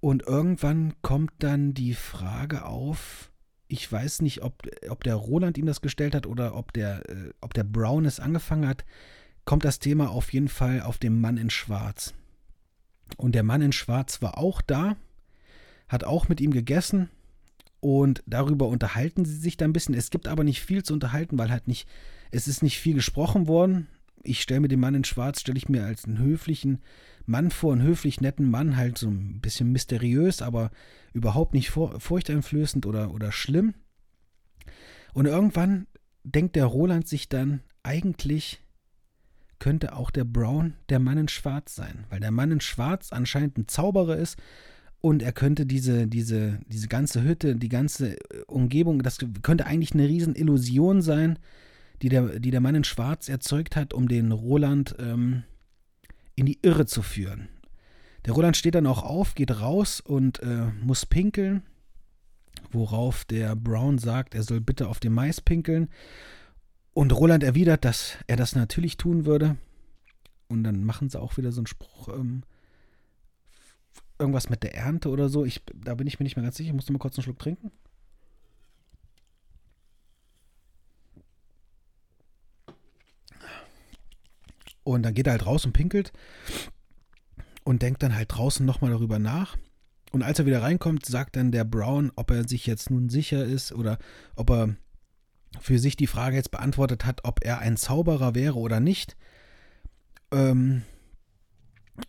Und irgendwann kommt dann die Frage auf, ich weiß nicht, ob, ob der Roland ihm das gestellt hat oder ob der, äh, ob der Brown es angefangen hat, kommt das Thema auf jeden Fall auf den Mann in Schwarz. Und der Mann in Schwarz war auch da, hat auch mit ihm gegessen und darüber unterhalten sie sich da ein bisschen. Es gibt aber nicht viel zu unterhalten, weil halt nicht, es ist nicht viel gesprochen worden. Ich stelle mir den Mann in Schwarz, stelle ich mir als einen höflichen, Mann vor, einen höflich netten Mann, halt so ein bisschen mysteriös, aber überhaupt nicht furchteinflößend oder, oder schlimm. Und irgendwann denkt der Roland sich dann, eigentlich könnte auch der Brown der Mann in Schwarz sein, weil der Mann in Schwarz anscheinend ein Zauberer ist und er könnte diese, diese, diese ganze Hütte, die ganze äh, Umgebung, das könnte eigentlich eine riesen Illusion sein, die der, die der Mann in Schwarz erzeugt hat, um den Roland ähm, in die Irre zu führen. Der Roland steht dann auch auf, geht raus und äh, muss pinkeln, worauf der Brown sagt, er soll bitte auf dem Mais pinkeln. Und Roland erwidert, dass er das natürlich tun würde. Und dann machen sie auch wieder so einen Spruch, ähm, irgendwas mit der Ernte oder so. Ich, da bin ich mir nicht mehr ganz sicher. Ich muss mal kurz einen Schluck trinken. Und dann geht er halt raus und pinkelt und denkt dann halt draußen nochmal darüber nach. Und als er wieder reinkommt, sagt dann der Brown, ob er sich jetzt nun sicher ist oder ob er für sich die Frage jetzt beantwortet hat, ob er ein Zauberer wäre oder nicht. Ähm,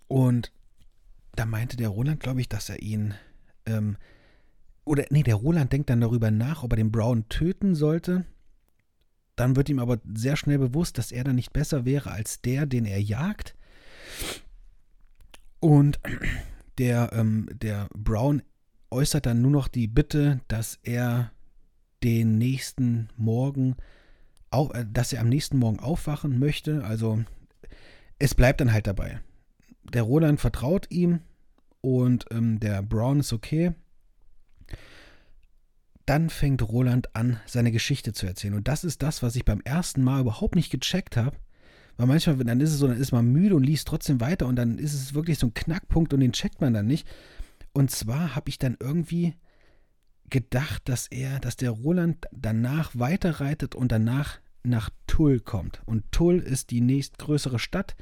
und da meinte der Roland, glaube ich, dass er ihn. Ähm, oder nee, der Roland denkt dann darüber nach, ob er den Brown töten sollte. Dann wird ihm aber sehr schnell bewusst, dass er dann nicht besser wäre als der, den er jagt. Und der, ähm, der Brown äußert dann nur noch die Bitte, dass er den nächsten Morgen, auch, äh, dass er am nächsten Morgen aufwachen möchte. Also es bleibt dann halt dabei. Der Roland vertraut ihm und ähm, der Brown ist okay dann fängt Roland an, seine Geschichte zu erzählen. Und das ist das, was ich beim ersten Mal überhaupt nicht gecheckt habe. Weil manchmal, dann ist es so, dann ist man müde und liest trotzdem weiter und dann ist es wirklich so ein Knackpunkt und den checkt man dann nicht. Und zwar habe ich dann irgendwie gedacht, dass er, dass der Roland danach weiterreitet und danach nach Tull kommt. Und Tull ist die nächstgrößere Stadt,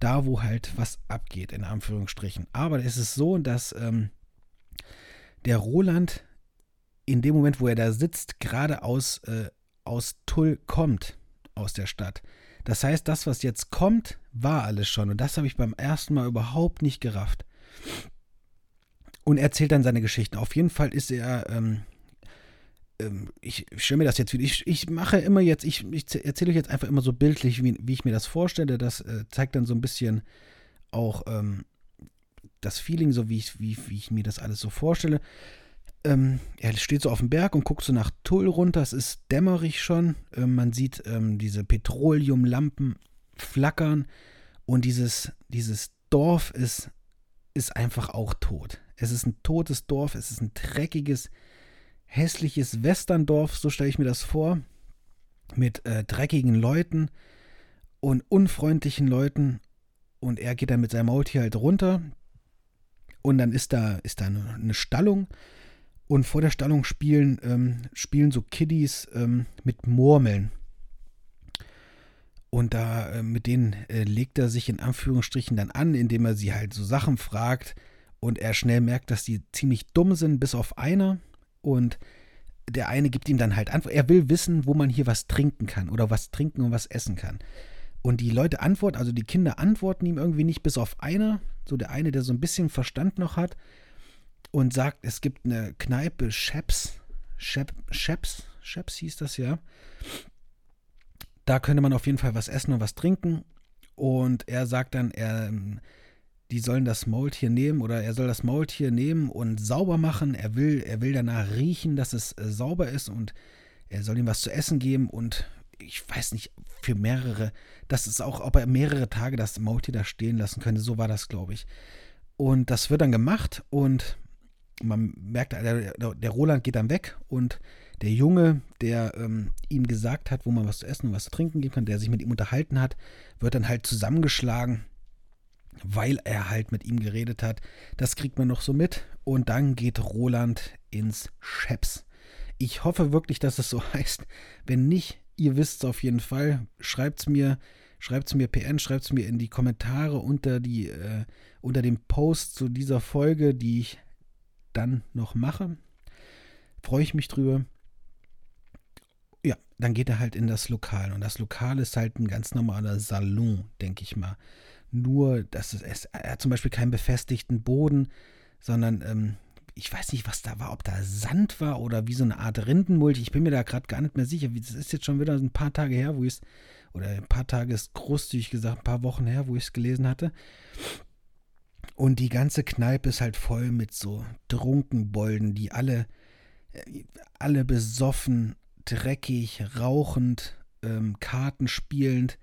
da wo halt was abgeht, in Anführungsstrichen. Aber es ist so, dass ähm, der Roland in dem Moment, wo er da sitzt, gerade aus, äh, aus Tull kommt, aus der Stadt. Das heißt, das, was jetzt kommt, war alles schon. Und das habe ich beim ersten Mal überhaupt nicht gerafft. Und er erzählt dann seine Geschichten. Auf jeden Fall ist er, ähm, ich stelle mir das jetzt wieder, ich, ich mache immer jetzt, ich, ich erzähle euch jetzt einfach immer so bildlich, wie, wie ich mir das vorstelle. Das äh, zeigt dann so ein bisschen auch ähm, das Feeling, so wie ich, wie, wie ich mir das alles so vorstelle ähm, er steht so auf dem Berg und guckt so nach Tull runter. Es ist dämmerig schon. Ähm, man sieht ähm, diese Petroleumlampen flackern und dieses, dieses Dorf ist, ist einfach auch tot. Es ist ein totes Dorf. Es ist ein dreckiges, hässliches Westerndorf, so stelle ich mir das vor. Mit äh, dreckigen Leuten und unfreundlichen Leuten. Und er geht dann mit seinem Maultier halt runter. Und dann ist da, ist da eine, eine Stallung und vor der Stallung spielen, ähm, spielen so Kiddies ähm, mit Murmeln. Und da äh, mit denen äh, legt er sich in Anführungsstrichen dann an, indem er sie halt so Sachen fragt und er schnell merkt, dass die ziemlich dumm sind, bis auf einer. Und der eine gibt ihm dann halt Antwort. Er will wissen, wo man hier was trinken kann oder was trinken und was essen kann. Und die Leute antworten, also die Kinder antworten ihm irgendwie nicht, bis auf einer, so der eine, der so ein bisschen Verstand noch hat und sagt, es gibt eine Kneipe, Sheps, Shep, Sheps, Sheps hieß das ja. Da könnte man auf jeden Fall was essen und was trinken. Und er sagt dann, er, die sollen das Maultier nehmen oder er soll das Maultier nehmen und sauber machen. Er will, er will danach riechen, dass es äh, sauber ist und er soll ihm was zu essen geben und ich weiß nicht, für mehrere, das ist auch, ob er mehrere Tage das Maultier da stehen lassen könnte. So war das, glaube ich. Und das wird dann gemacht und man merkt, der, der Roland geht dann weg und der Junge, der ähm, ihm gesagt hat, wo man was zu essen und was zu trinken geben kann, der sich mit ihm unterhalten hat, wird dann halt zusammengeschlagen, weil er halt mit ihm geredet hat. Das kriegt man noch so mit. Und dann geht Roland ins Scheps. Ich hoffe wirklich, dass es so heißt. Wenn nicht, ihr wisst es auf jeden Fall. Schreibt es mir, schreibt es mir PN, schreibt es mir in die Kommentare unter, die, äh, unter dem Post zu dieser Folge, die ich dann noch mache. Freue ich mich drüber. Ja, dann geht er halt in das Lokal. Und das Lokal ist halt ein ganz normaler Salon, denke ich mal. Nur, dass es, er hat zum Beispiel keinen befestigten Boden, sondern ähm, ich weiß nicht, was da war, ob da Sand war oder wie so eine Art Rindenmulch. Ich bin mir da gerade gar nicht mehr sicher. Das ist jetzt schon wieder ein paar Tage her, wo ich es, oder ein paar Tage ist großzügig gesagt, ein paar Wochen her, wo ich es gelesen hatte. Und die ganze Kneipe ist halt voll mit so Trunkenbolden, die alle, äh, alle besoffen dreckig, rauchend, ähm, Karten spielend.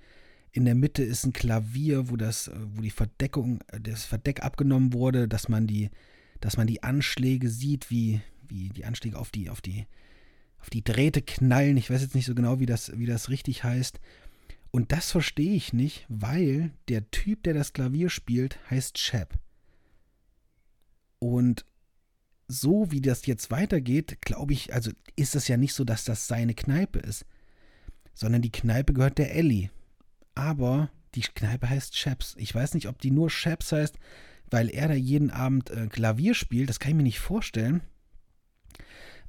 In der Mitte ist ein Klavier, wo das, äh, wo die Verdeckung, äh, das Verdeck abgenommen wurde, dass man die, dass man die Anschläge sieht, wie, wie die Anschläge auf die, auf die, auf die Drähte knallen. Ich weiß jetzt nicht so genau, wie das, wie das richtig heißt. Und das verstehe ich nicht, weil der Typ, der das Klavier spielt, heißt Shep. Und so wie das jetzt weitergeht, glaube ich, also ist es ja nicht so, dass das seine Kneipe ist, sondern die Kneipe gehört der Ellie. Aber die Kneipe heißt Chaps. Ich weiß nicht, ob die nur Chaps heißt, weil er da jeden Abend äh, Klavier spielt. Das kann ich mir nicht vorstellen.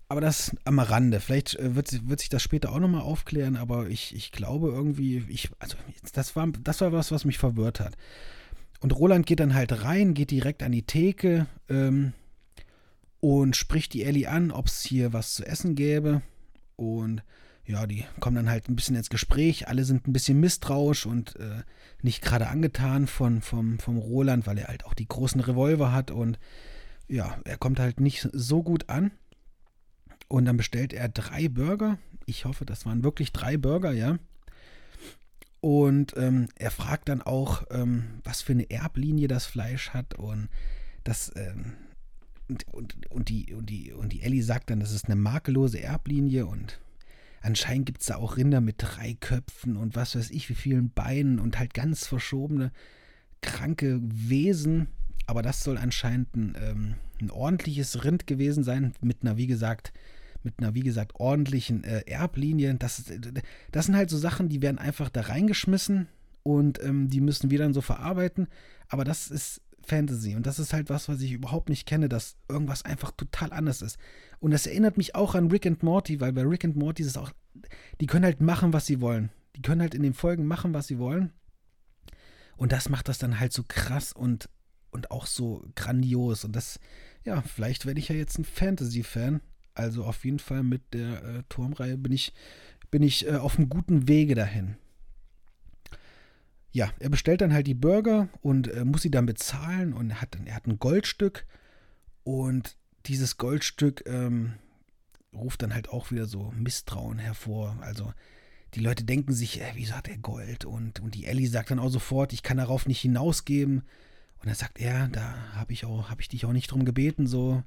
Aber das am Rande. Vielleicht äh, wird, wird sich das später auch nochmal aufklären, aber ich, ich glaube irgendwie, ich, also das war, das war was, was mich verwirrt hat. Und Roland geht dann halt rein, geht direkt an die Theke, ähm, und spricht die Ellie an, ob es hier was zu essen gäbe. Und ja, die kommen dann halt ein bisschen ins Gespräch. Alle sind ein bisschen misstrauisch und äh, nicht gerade angetan von, vom, vom Roland, weil er halt auch die großen Revolver hat und ja, er kommt halt nicht so gut an. Und dann bestellt er drei Burger. Ich hoffe, das waren wirklich drei Burger, ja. Und ähm, er fragt dann auch, ähm, was für eine Erblinie das Fleisch hat. Und das ähm, und, und, und, die, und, die, und die Ellie sagt dann, das ist eine makellose Erblinie und anscheinend gibt es da auch Rinder mit drei Köpfen und was weiß ich, wie vielen Beinen und halt ganz verschobene, kranke Wesen. Aber das soll anscheinend ein, ähm, ein ordentliches Rind gewesen sein, mit einer, wie gesagt, mit einer, wie gesagt, ordentlichen äh, Erblinie. Das, das sind halt so Sachen, die werden einfach da reingeschmissen und ähm, die müssen wir dann so verarbeiten. Aber das ist Fantasy. Und das ist halt was, was ich überhaupt nicht kenne, dass irgendwas einfach total anders ist. Und das erinnert mich auch an Rick and Morty, weil bei Rick and Morty ist es auch, die können halt machen, was sie wollen. Die können halt in den Folgen machen, was sie wollen. Und das macht das dann halt so krass und, und auch so grandios. Und das, ja, vielleicht werde ich ja jetzt ein Fantasy-Fan. Also auf jeden Fall mit der äh, Turmreihe bin ich, bin ich äh, auf einem guten Wege dahin ja, er bestellt dann halt die Burger und äh, muss sie dann bezahlen und hat er hat ein Goldstück und dieses Goldstück ähm, ruft dann halt auch wieder so Misstrauen hervor. Also die Leute denken sich, äh, wieso hat er Gold? Und, und die Ellie sagt dann auch sofort, ich kann darauf nicht hinausgeben. Und dann sagt er, da habe ich habe ich dich auch nicht drum gebeten, so.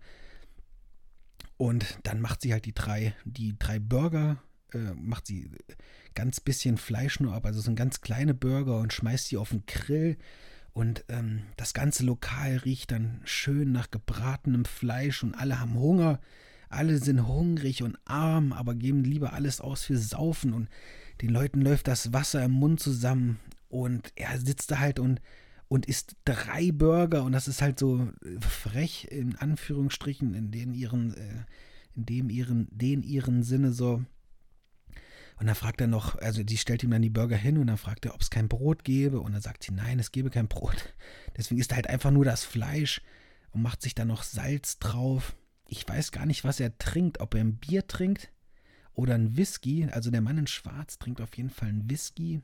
Und dann macht sie halt die drei, die drei Burger, äh, macht sie ganz bisschen Fleisch nur ab, also so ein ganz kleine Burger und schmeißt die auf den Grill. Und ähm, das ganze Lokal riecht dann schön nach gebratenem Fleisch und alle haben Hunger. Alle sind hungrig und arm, aber geben lieber alles aus für Saufen und den Leuten läuft das Wasser im Mund zusammen und er sitzt da halt und, und isst drei Burger und das ist halt so frech in Anführungsstrichen in den ihren äh, in dem ihren, den ihren Sinne so. Und dann fragt er noch, also die stellt ihm dann die Burger hin und dann fragt er, ob es kein Brot gäbe. Und dann sagt sie, nein, es gäbe kein Brot. Deswegen ist halt einfach nur das Fleisch und macht sich dann noch Salz drauf. Ich weiß gar nicht, was er trinkt, ob er ein Bier trinkt oder ein Whisky. Also der Mann in Schwarz trinkt auf jeden Fall ein Whisky.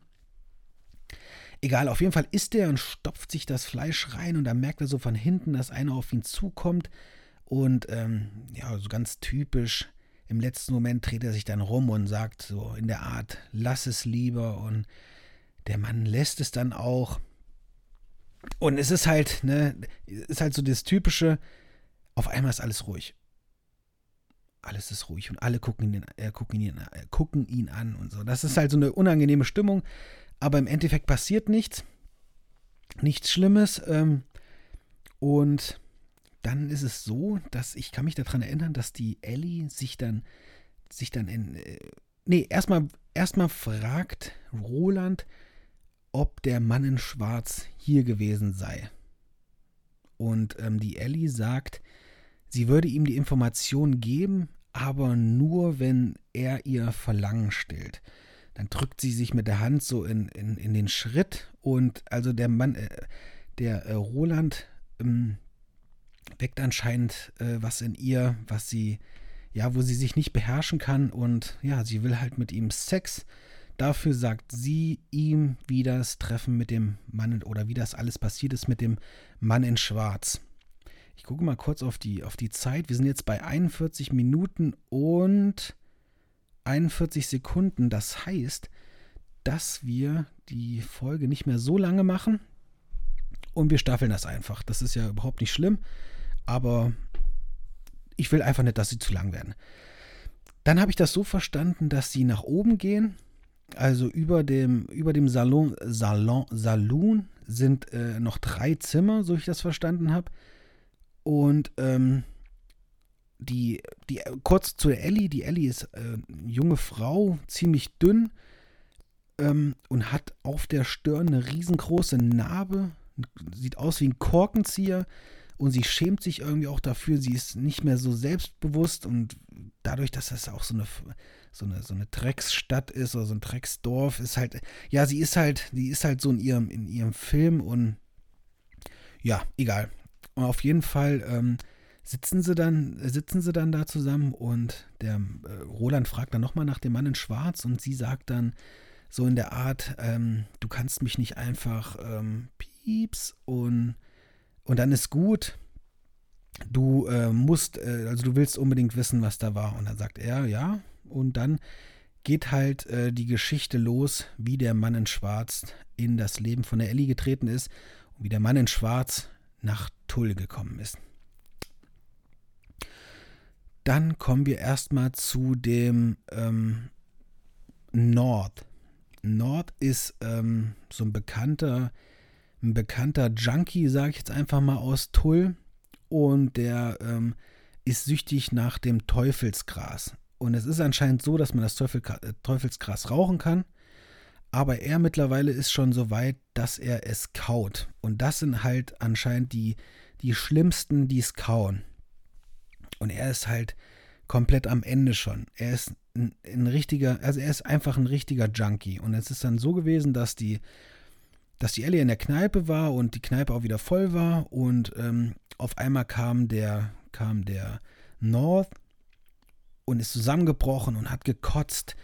Egal, auf jeden Fall isst er und stopft sich das Fleisch rein und dann merkt er so von hinten, dass einer auf ihn zukommt. Und ähm, ja, so ganz typisch im letzten Moment dreht er sich dann rum und sagt so in der Art, lass es lieber. Und der Mann lässt es dann auch. Und es ist halt, ne, ist halt so das typische, auf einmal ist alles ruhig. Alles ist ruhig und alle gucken ihn, äh, gucken, ihn, äh, gucken ihn an und so. Das ist halt so eine unangenehme Stimmung, aber im Endeffekt passiert nichts. Nichts Schlimmes. Ähm, und dann ist es so, dass ich kann mich daran erinnern, dass die Ellie sich dann, sich dann in, äh, nee, erstmal, erstmal fragt Roland, ob der Mann in Schwarz hier gewesen sei. Und ähm, die Ellie sagt, sie würde ihm die Information geben, aber nur, wenn er ihr Verlangen stillt. Dann drückt sie sich mit der Hand so in, in, in den Schritt und also der Mann, äh, der äh, Roland ähm, weckt anscheinend äh, was in ihr, was sie, ja, wo sie sich nicht beherrschen kann und ja, sie will halt mit ihm Sex. Dafür sagt sie ihm, wie das Treffen mit dem Mann oder wie das alles passiert ist mit dem Mann in Schwarz. Ich gucke mal kurz auf die, auf die Zeit. Wir sind jetzt bei 41 Minuten und 41 Sekunden. Das heißt, dass wir die Folge nicht mehr so lange machen. Und wir staffeln das einfach. Das ist ja überhaupt nicht schlimm aber ich will einfach nicht, dass sie zu lang werden. Dann habe ich das so verstanden, dass sie nach oben gehen. Also über dem, über dem Salon, Salon, Saloon sind äh, noch drei Zimmer, so ich das verstanden habe. Und ähm, die, die, kurz zu Ellie, die Ellie ist äh, junge Frau, ziemlich dünn ähm, und hat auf der Stirn eine riesengroße Narbe. Sieht aus wie ein Korkenzieher und sie schämt sich irgendwie auch dafür. Sie ist nicht mehr so selbstbewusst. Und dadurch, dass das auch so eine, so eine, so eine Drecksstadt ist oder so ein Drecksdorf, ist halt, ja, sie ist halt, die ist halt so in ihrem, in ihrem Film. Und ja, egal. Und auf jeden Fall ähm, sitzen sie dann, sitzen sie dann da zusammen. Und der äh, Roland fragt dann nochmal nach dem Mann in Schwarz. Und sie sagt dann so in der Art, ähm, du kannst mich nicht einfach ähm, pieps. Und und dann ist gut, du äh, musst, äh, also du willst unbedingt wissen, was da war. Und dann sagt er, ja. Und dann geht halt äh, die Geschichte los, wie der Mann in Schwarz in das Leben von der Ellie getreten ist und wie der Mann in Schwarz nach Tull gekommen ist. Dann kommen wir erstmal zu dem ähm, Nord. Nord ist ähm, so ein bekannter ein bekannter Junkie, sage ich jetzt einfach mal aus Tull. Und der ähm, ist süchtig nach dem Teufelsgras. Und es ist anscheinend so, dass man das Teufel, äh, Teufelsgras rauchen kann. Aber er mittlerweile ist schon so weit, dass er es kaut. Und das sind halt anscheinend die, die schlimmsten, die es kauen. Und er ist halt komplett am Ende schon. Er ist ein, ein richtiger, also er ist einfach ein richtiger Junkie. Und es ist dann so gewesen, dass die dass die Ellie in der Kneipe war und die Kneipe auch wieder voll war und ähm, auf einmal kam der, kam der North und ist zusammengebrochen und hat gekotzt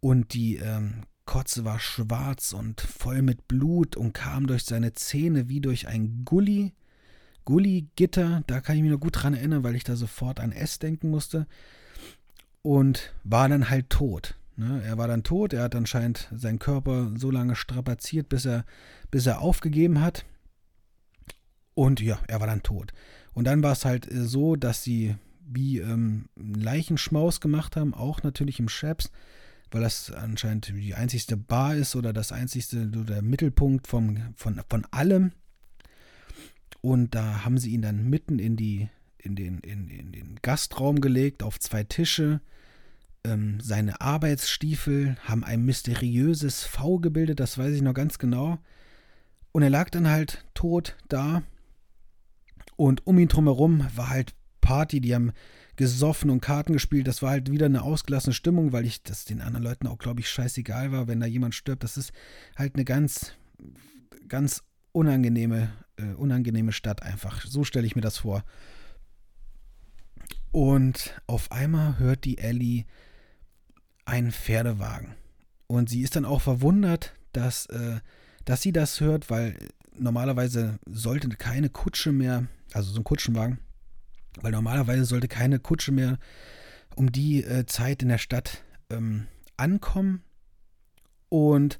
und die ähm, Kotze war schwarz und voll mit Blut und kam durch seine Zähne wie durch ein Gully. Gully-Gitter, da kann ich mich noch gut dran erinnern, weil ich da sofort an S denken musste. Und war dann halt tot. Ne? Er war dann tot, er hat anscheinend seinen Körper so lange strapaziert, bis er, bis er aufgegeben hat. Und ja, er war dann tot. Und dann war es halt äh, so, dass sie wie ähm, Leichenschmaus gemacht haben, auch natürlich im Chaps, weil das anscheinend die einzigste Bar ist oder das einzigste, der Mittelpunkt vom, von, von allem. Und da haben sie ihn dann mitten in, die, in, den, in, in den Gastraum gelegt, auf zwei Tische ähm, seine Arbeitsstiefel haben ein mysteriöses V gebildet, das weiß ich noch ganz genau. Und er lag dann halt tot da. Und um ihn drumherum war halt Party, die haben gesoffen und Karten gespielt. Das war halt wieder eine ausgelassene Stimmung, weil ich das den anderen Leuten auch, glaube ich, scheißegal war, wenn da jemand stirbt. Das ist halt eine ganz, ganz unangenehme, äh, unangenehme Stadt einfach. So stelle ich mir das vor. Und auf einmal hört die Ellie einen Pferdewagen. Und sie ist dann auch verwundert, dass, äh, dass sie das hört, weil normalerweise sollte keine Kutsche mehr, also so ein Kutschenwagen, weil normalerweise sollte keine Kutsche mehr um die äh, Zeit in der Stadt ähm, ankommen. Und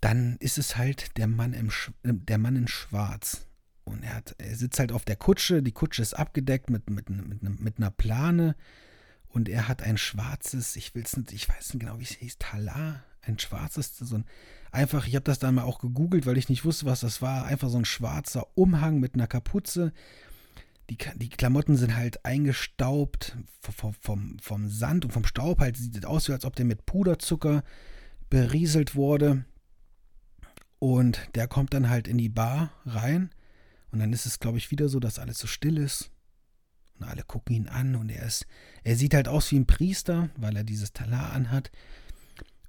dann ist es halt der Mann, im Sch der Mann in Schwarz. Und er, hat, er sitzt halt auf der Kutsche, die Kutsche ist abgedeckt mit, mit, mit, mit einer Plane und er hat ein schwarzes, ich will es nicht, ich weiß nicht genau, wie es hieß, Talar, ein schwarzes, so ein, einfach, ich habe das dann mal auch gegoogelt, weil ich nicht wusste, was das war, einfach so ein schwarzer Umhang mit einer Kapuze. Die, die Klamotten sind halt eingestaubt vom, vom, vom Sand und vom Staub, halt sieht es aus, als ob der mit Puderzucker berieselt wurde. Und der kommt dann halt in die Bar rein. Und dann ist es, glaube ich, wieder so, dass alles so still ist. Und alle gucken ihn an und er ist, er sieht halt aus wie ein Priester, weil er dieses Talar anhat.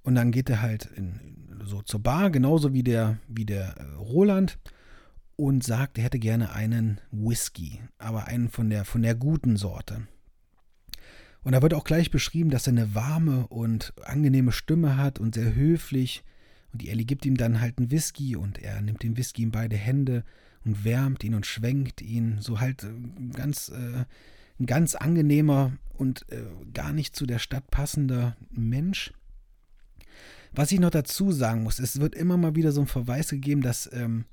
Und dann geht er halt in, so zur Bar, genauso wie der, wie der äh, Roland, und sagt, er hätte gerne einen Whisky, aber einen von der, von der guten Sorte. Und da wird auch gleich beschrieben, dass er eine warme und angenehme Stimme hat und sehr höflich. Und die Ellie gibt ihm dann halt einen Whisky und er nimmt den Whisky in beide Hände und wärmt ihn und schwenkt ihn. So halt äh, ganz, äh, ein ganz angenehmer und äh, gar nicht zu der Stadt passender Mensch. Was ich noch dazu sagen muss, es wird immer mal wieder so ein Verweis gegeben, dass, ähm,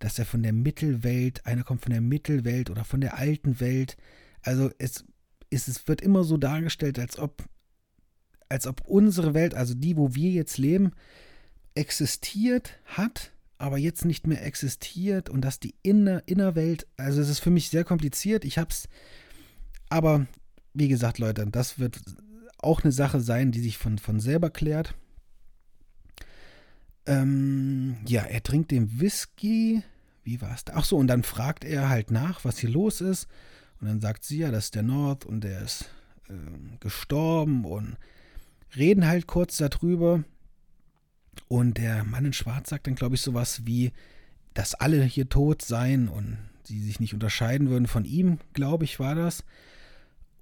dass er von der Mittelwelt, einer kommt von der Mittelwelt oder von der alten Welt. Also es, es, es wird immer so dargestellt, als ob, als ob unsere Welt, also die, wo wir jetzt leben, existiert hat, aber jetzt nicht mehr existiert und dass die Inner Innerwelt, also es ist für mich sehr kompliziert. Ich hab's, aber wie gesagt, Leute, das wird auch eine Sache sein, die sich von, von selber klärt. Ähm, ja, er trinkt den Whisky. Wie war es da? Ach so, und dann fragt er halt nach, was hier los ist. Und dann sagt sie ja, das ist der North und der ist äh, gestorben und reden halt kurz darüber. Und der Mann in Schwarz sagt dann, glaube ich, sowas wie, dass alle hier tot seien und sie sich nicht unterscheiden würden von ihm, glaube ich, war das.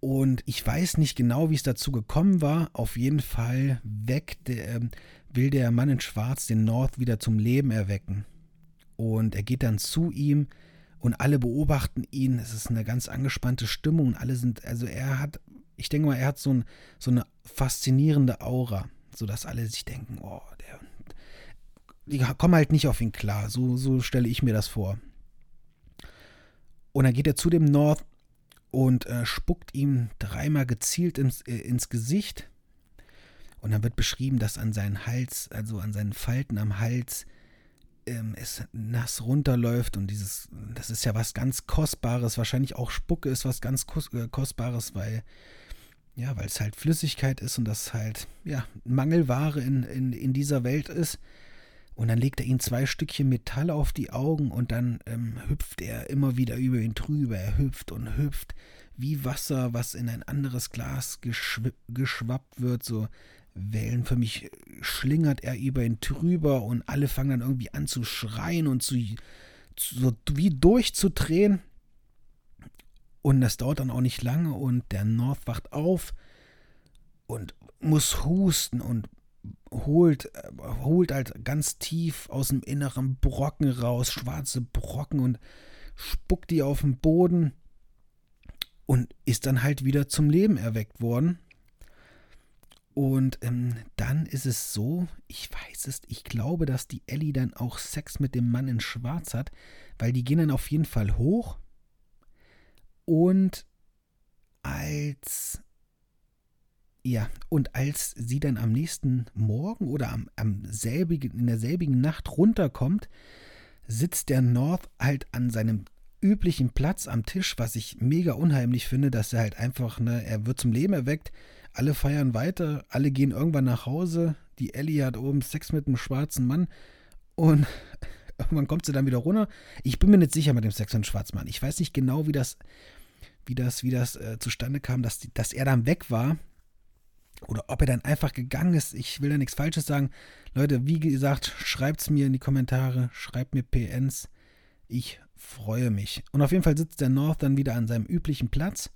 Und ich weiß nicht genau, wie es dazu gekommen war. Auf jeden Fall der, äh, will der Mann in Schwarz den North wieder zum Leben erwecken. Und er geht dann zu ihm und alle beobachten ihn. Es ist eine ganz angespannte Stimmung alle sind, also er hat, ich denke mal, er hat so, ein, so eine faszinierende Aura, sodass alle sich denken, oh, der die kommen halt nicht auf ihn klar. So, so stelle ich mir das vor. Und dann geht er zu dem North und äh, spuckt ihm dreimal gezielt ins, äh, ins Gesicht. Und dann wird beschrieben, dass an seinen Hals, also an seinen Falten am Hals, ähm, es nass runterläuft. Und dieses, das ist ja was ganz Kostbares. Wahrscheinlich auch Spucke ist was ganz äh, Kostbares, weil, ja, weil es halt Flüssigkeit ist und das halt, ja, Mangelware in, in, in dieser Welt ist. Und dann legt er ihm zwei Stückchen Metall auf die Augen und dann ähm, hüpft er immer wieder über ihn drüber. Er hüpft und hüpft wie Wasser, was in ein anderes Glas geschwappt wird. So Wellen für mich schlingert er über ihn drüber und alle fangen dann irgendwie an zu schreien und zu, so wie durchzudrehen. Und das dauert dann auch nicht lange und der North wacht auf und muss husten und holt, holt halt ganz tief aus dem Inneren Brocken raus, schwarze Brocken und spuckt die auf den Boden und ist dann halt wieder zum Leben erweckt worden. Und ähm, dann ist es so, ich weiß es, ich glaube, dass die Ellie dann auch Sex mit dem Mann in Schwarz hat, weil die gehen dann auf jeden Fall hoch. Und als ja, und als sie dann am nächsten Morgen oder am, am selbigen, in derselbigen Nacht runterkommt, sitzt der North halt an seinem üblichen Platz am Tisch, was ich mega unheimlich finde, dass er halt einfach, ne, er wird zum Leben erweckt, alle feiern weiter, alle gehen irgendwann nach Hause, die Ellie hat oben Sex mit einem schwarzen Mann. Und irgendwann kommt sie dann wieder runter. Ich bin mir nicht sicher mit dem Sex mit einem schwarzen Mann. Ich weiß nicht genau, wie das wie das, wie das äh, zustande kam, dass, dass er dann weg war. Oder ob er dann einfach gegangen ist. Ich will da nichts Falsches sagen. Leute, wie gesagt, schreibt es mir in die Kommentare, schreibt mir PNs. Ich freue mich. Und auf jeden Fall sitzt der North dann wieder an seinem üblichen Platz.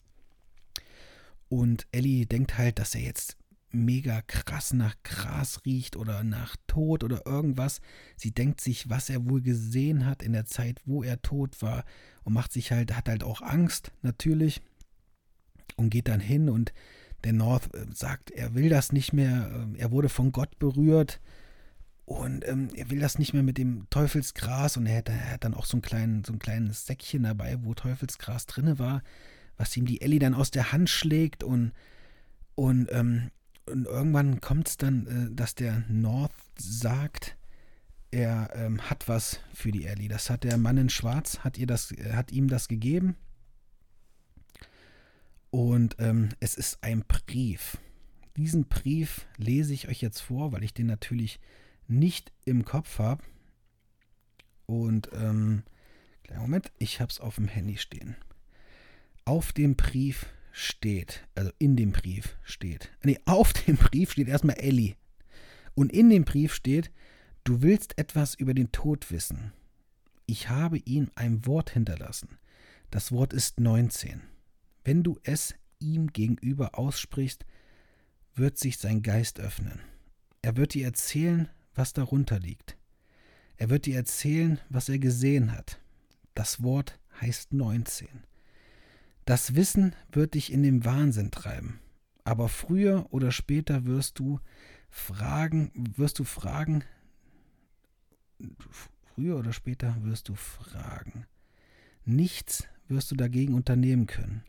Und Ellie denkt halt, dass er jetzt mega krass nach Gras riecht oder nach Tod oder irgendwas. Sie denkt sich, was er wohl gesehen hat in der Zeit, wo er tot war und macht sich halt, hat halt auch Angst natürlich und geht dann hin und der North äh, sagt, er will das nicht mehr, ähm, er wurde von Gott berührt und ähm, er will das nicht mehr mit dem Teufelsgras und er hat, er hat dann auch so, einen kleinen, so ein kleines Säckchen dabei, wo Teufelsgras drinne war, was ihm die Ellie dann aus der Hand schlägt und, und ähm, und irgendwann kommt es dann, äh, dass der North sagt, er ähm, hat was für die Ellie. Das hat der Mann in Schwarz, hat, ihr das, äh, hat ihm das gegeben. Und ähm, es ist ein Brief. Diesen Brief lese ich euch jetzt vor, weil ich den natürlich nicht im Kopf habe. Und, ähm, Moment, ich habe es auf dem Handy stehen. Auf dem Brief steht, also in dem Brief steht, nee, auf dem Brief steht erstmal Ellie. Und in dem Brief steht, du willst etwas über den Tod wissen. Ich habe ihm ein Wort hinterlassen. Das Wort ist 19. Wenn du es ihm gegenüber aussprichst, wird sich sein Geist öffnen. Er wird dir erzählen, was darunter liegt. Er wird dir erzählen, was er gesehen hat. Das Wort heißt 19. Das Wissen wird dich in den Wahnsinn treiben. Aber früher oder später wirst du fragen, wirst du fragen, früher oder später wirst du fragen. Nichts wirst du dagegen unternehmen können.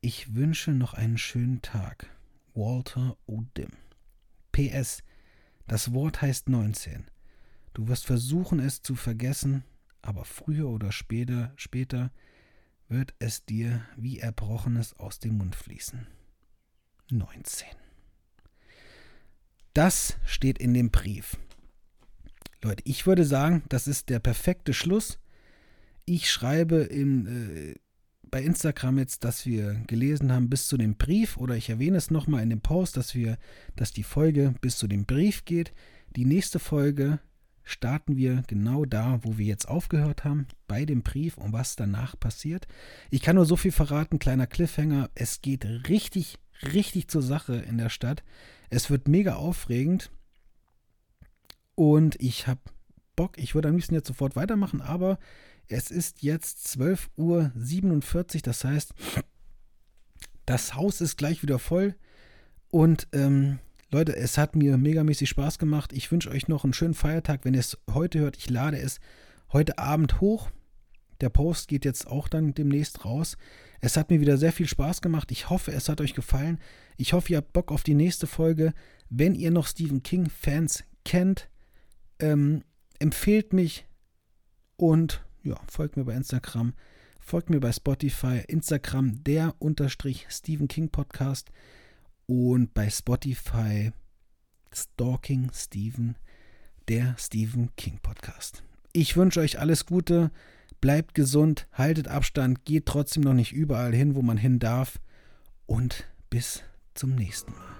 Ich wünsche noch einen schönen Tag. Walter O'Dim. PS. Das Wort heißt 19. Du wirst versuchen, es zu vergessen, aber früher oder später, später wird es dir wie Erbrochenes aus dem Mund fließen. 19. Das steht in dem Brief. Leute, ich würde sagen, das ist der perfekte Schluss. Ich schreibe in, äh, bei Instagram jetzt, dass wir gelesen haben bis zu dem Brief oder ich erwähne es nochmal in dem Post, dass wir, dass die Folge bis zu dem Brief geht. Die nächste Folge starten wir genau da, wo wir jetzt aufgehört haben, bei dem Brief und was danach passiert. Ich kann nur so viel verraten, kleiner Cliffhanger, es geht richtig, richtig zur Sache in der Stadt. Es wird mega aufregend und ich habe Bock, ich würde am liebsten jetzt sofort weitermachen, aber es ist jetzt 12.47 Uhr, das heißt, das Haus ist gleich wieder voll und ähm, Leute, es hat mir megamäßig Spaß gemacht. Ich wünsche euch noch einen schönen Feiertag. Wenn ihr es heute hört, ich lade es heute Abend hoch. Der Post geht jetzt auch dann demnächst raus. Es hat mir wieder sehr viel Spaß gemacht. Ich hoffe, es hat euch gefallen. Ich hoffe, ihr habt Bock auf die nächste Folge. Wenn ihr noch Stephen King-Fans kennt, ähm, empfehlt mich und ja, folgt mir bei Instagram, folgt mir bei Spotify, Instagram der unterstrich Stephen King Podcast und bei Spotify Stalking Stephen, der Stephen King Podcast. Ich wünsche euch alles Gute, bleibt gesund, haltet Abstand, geht trotzdem noch nicht überall hin, wo man hin darf und bis zum nächsten Mal.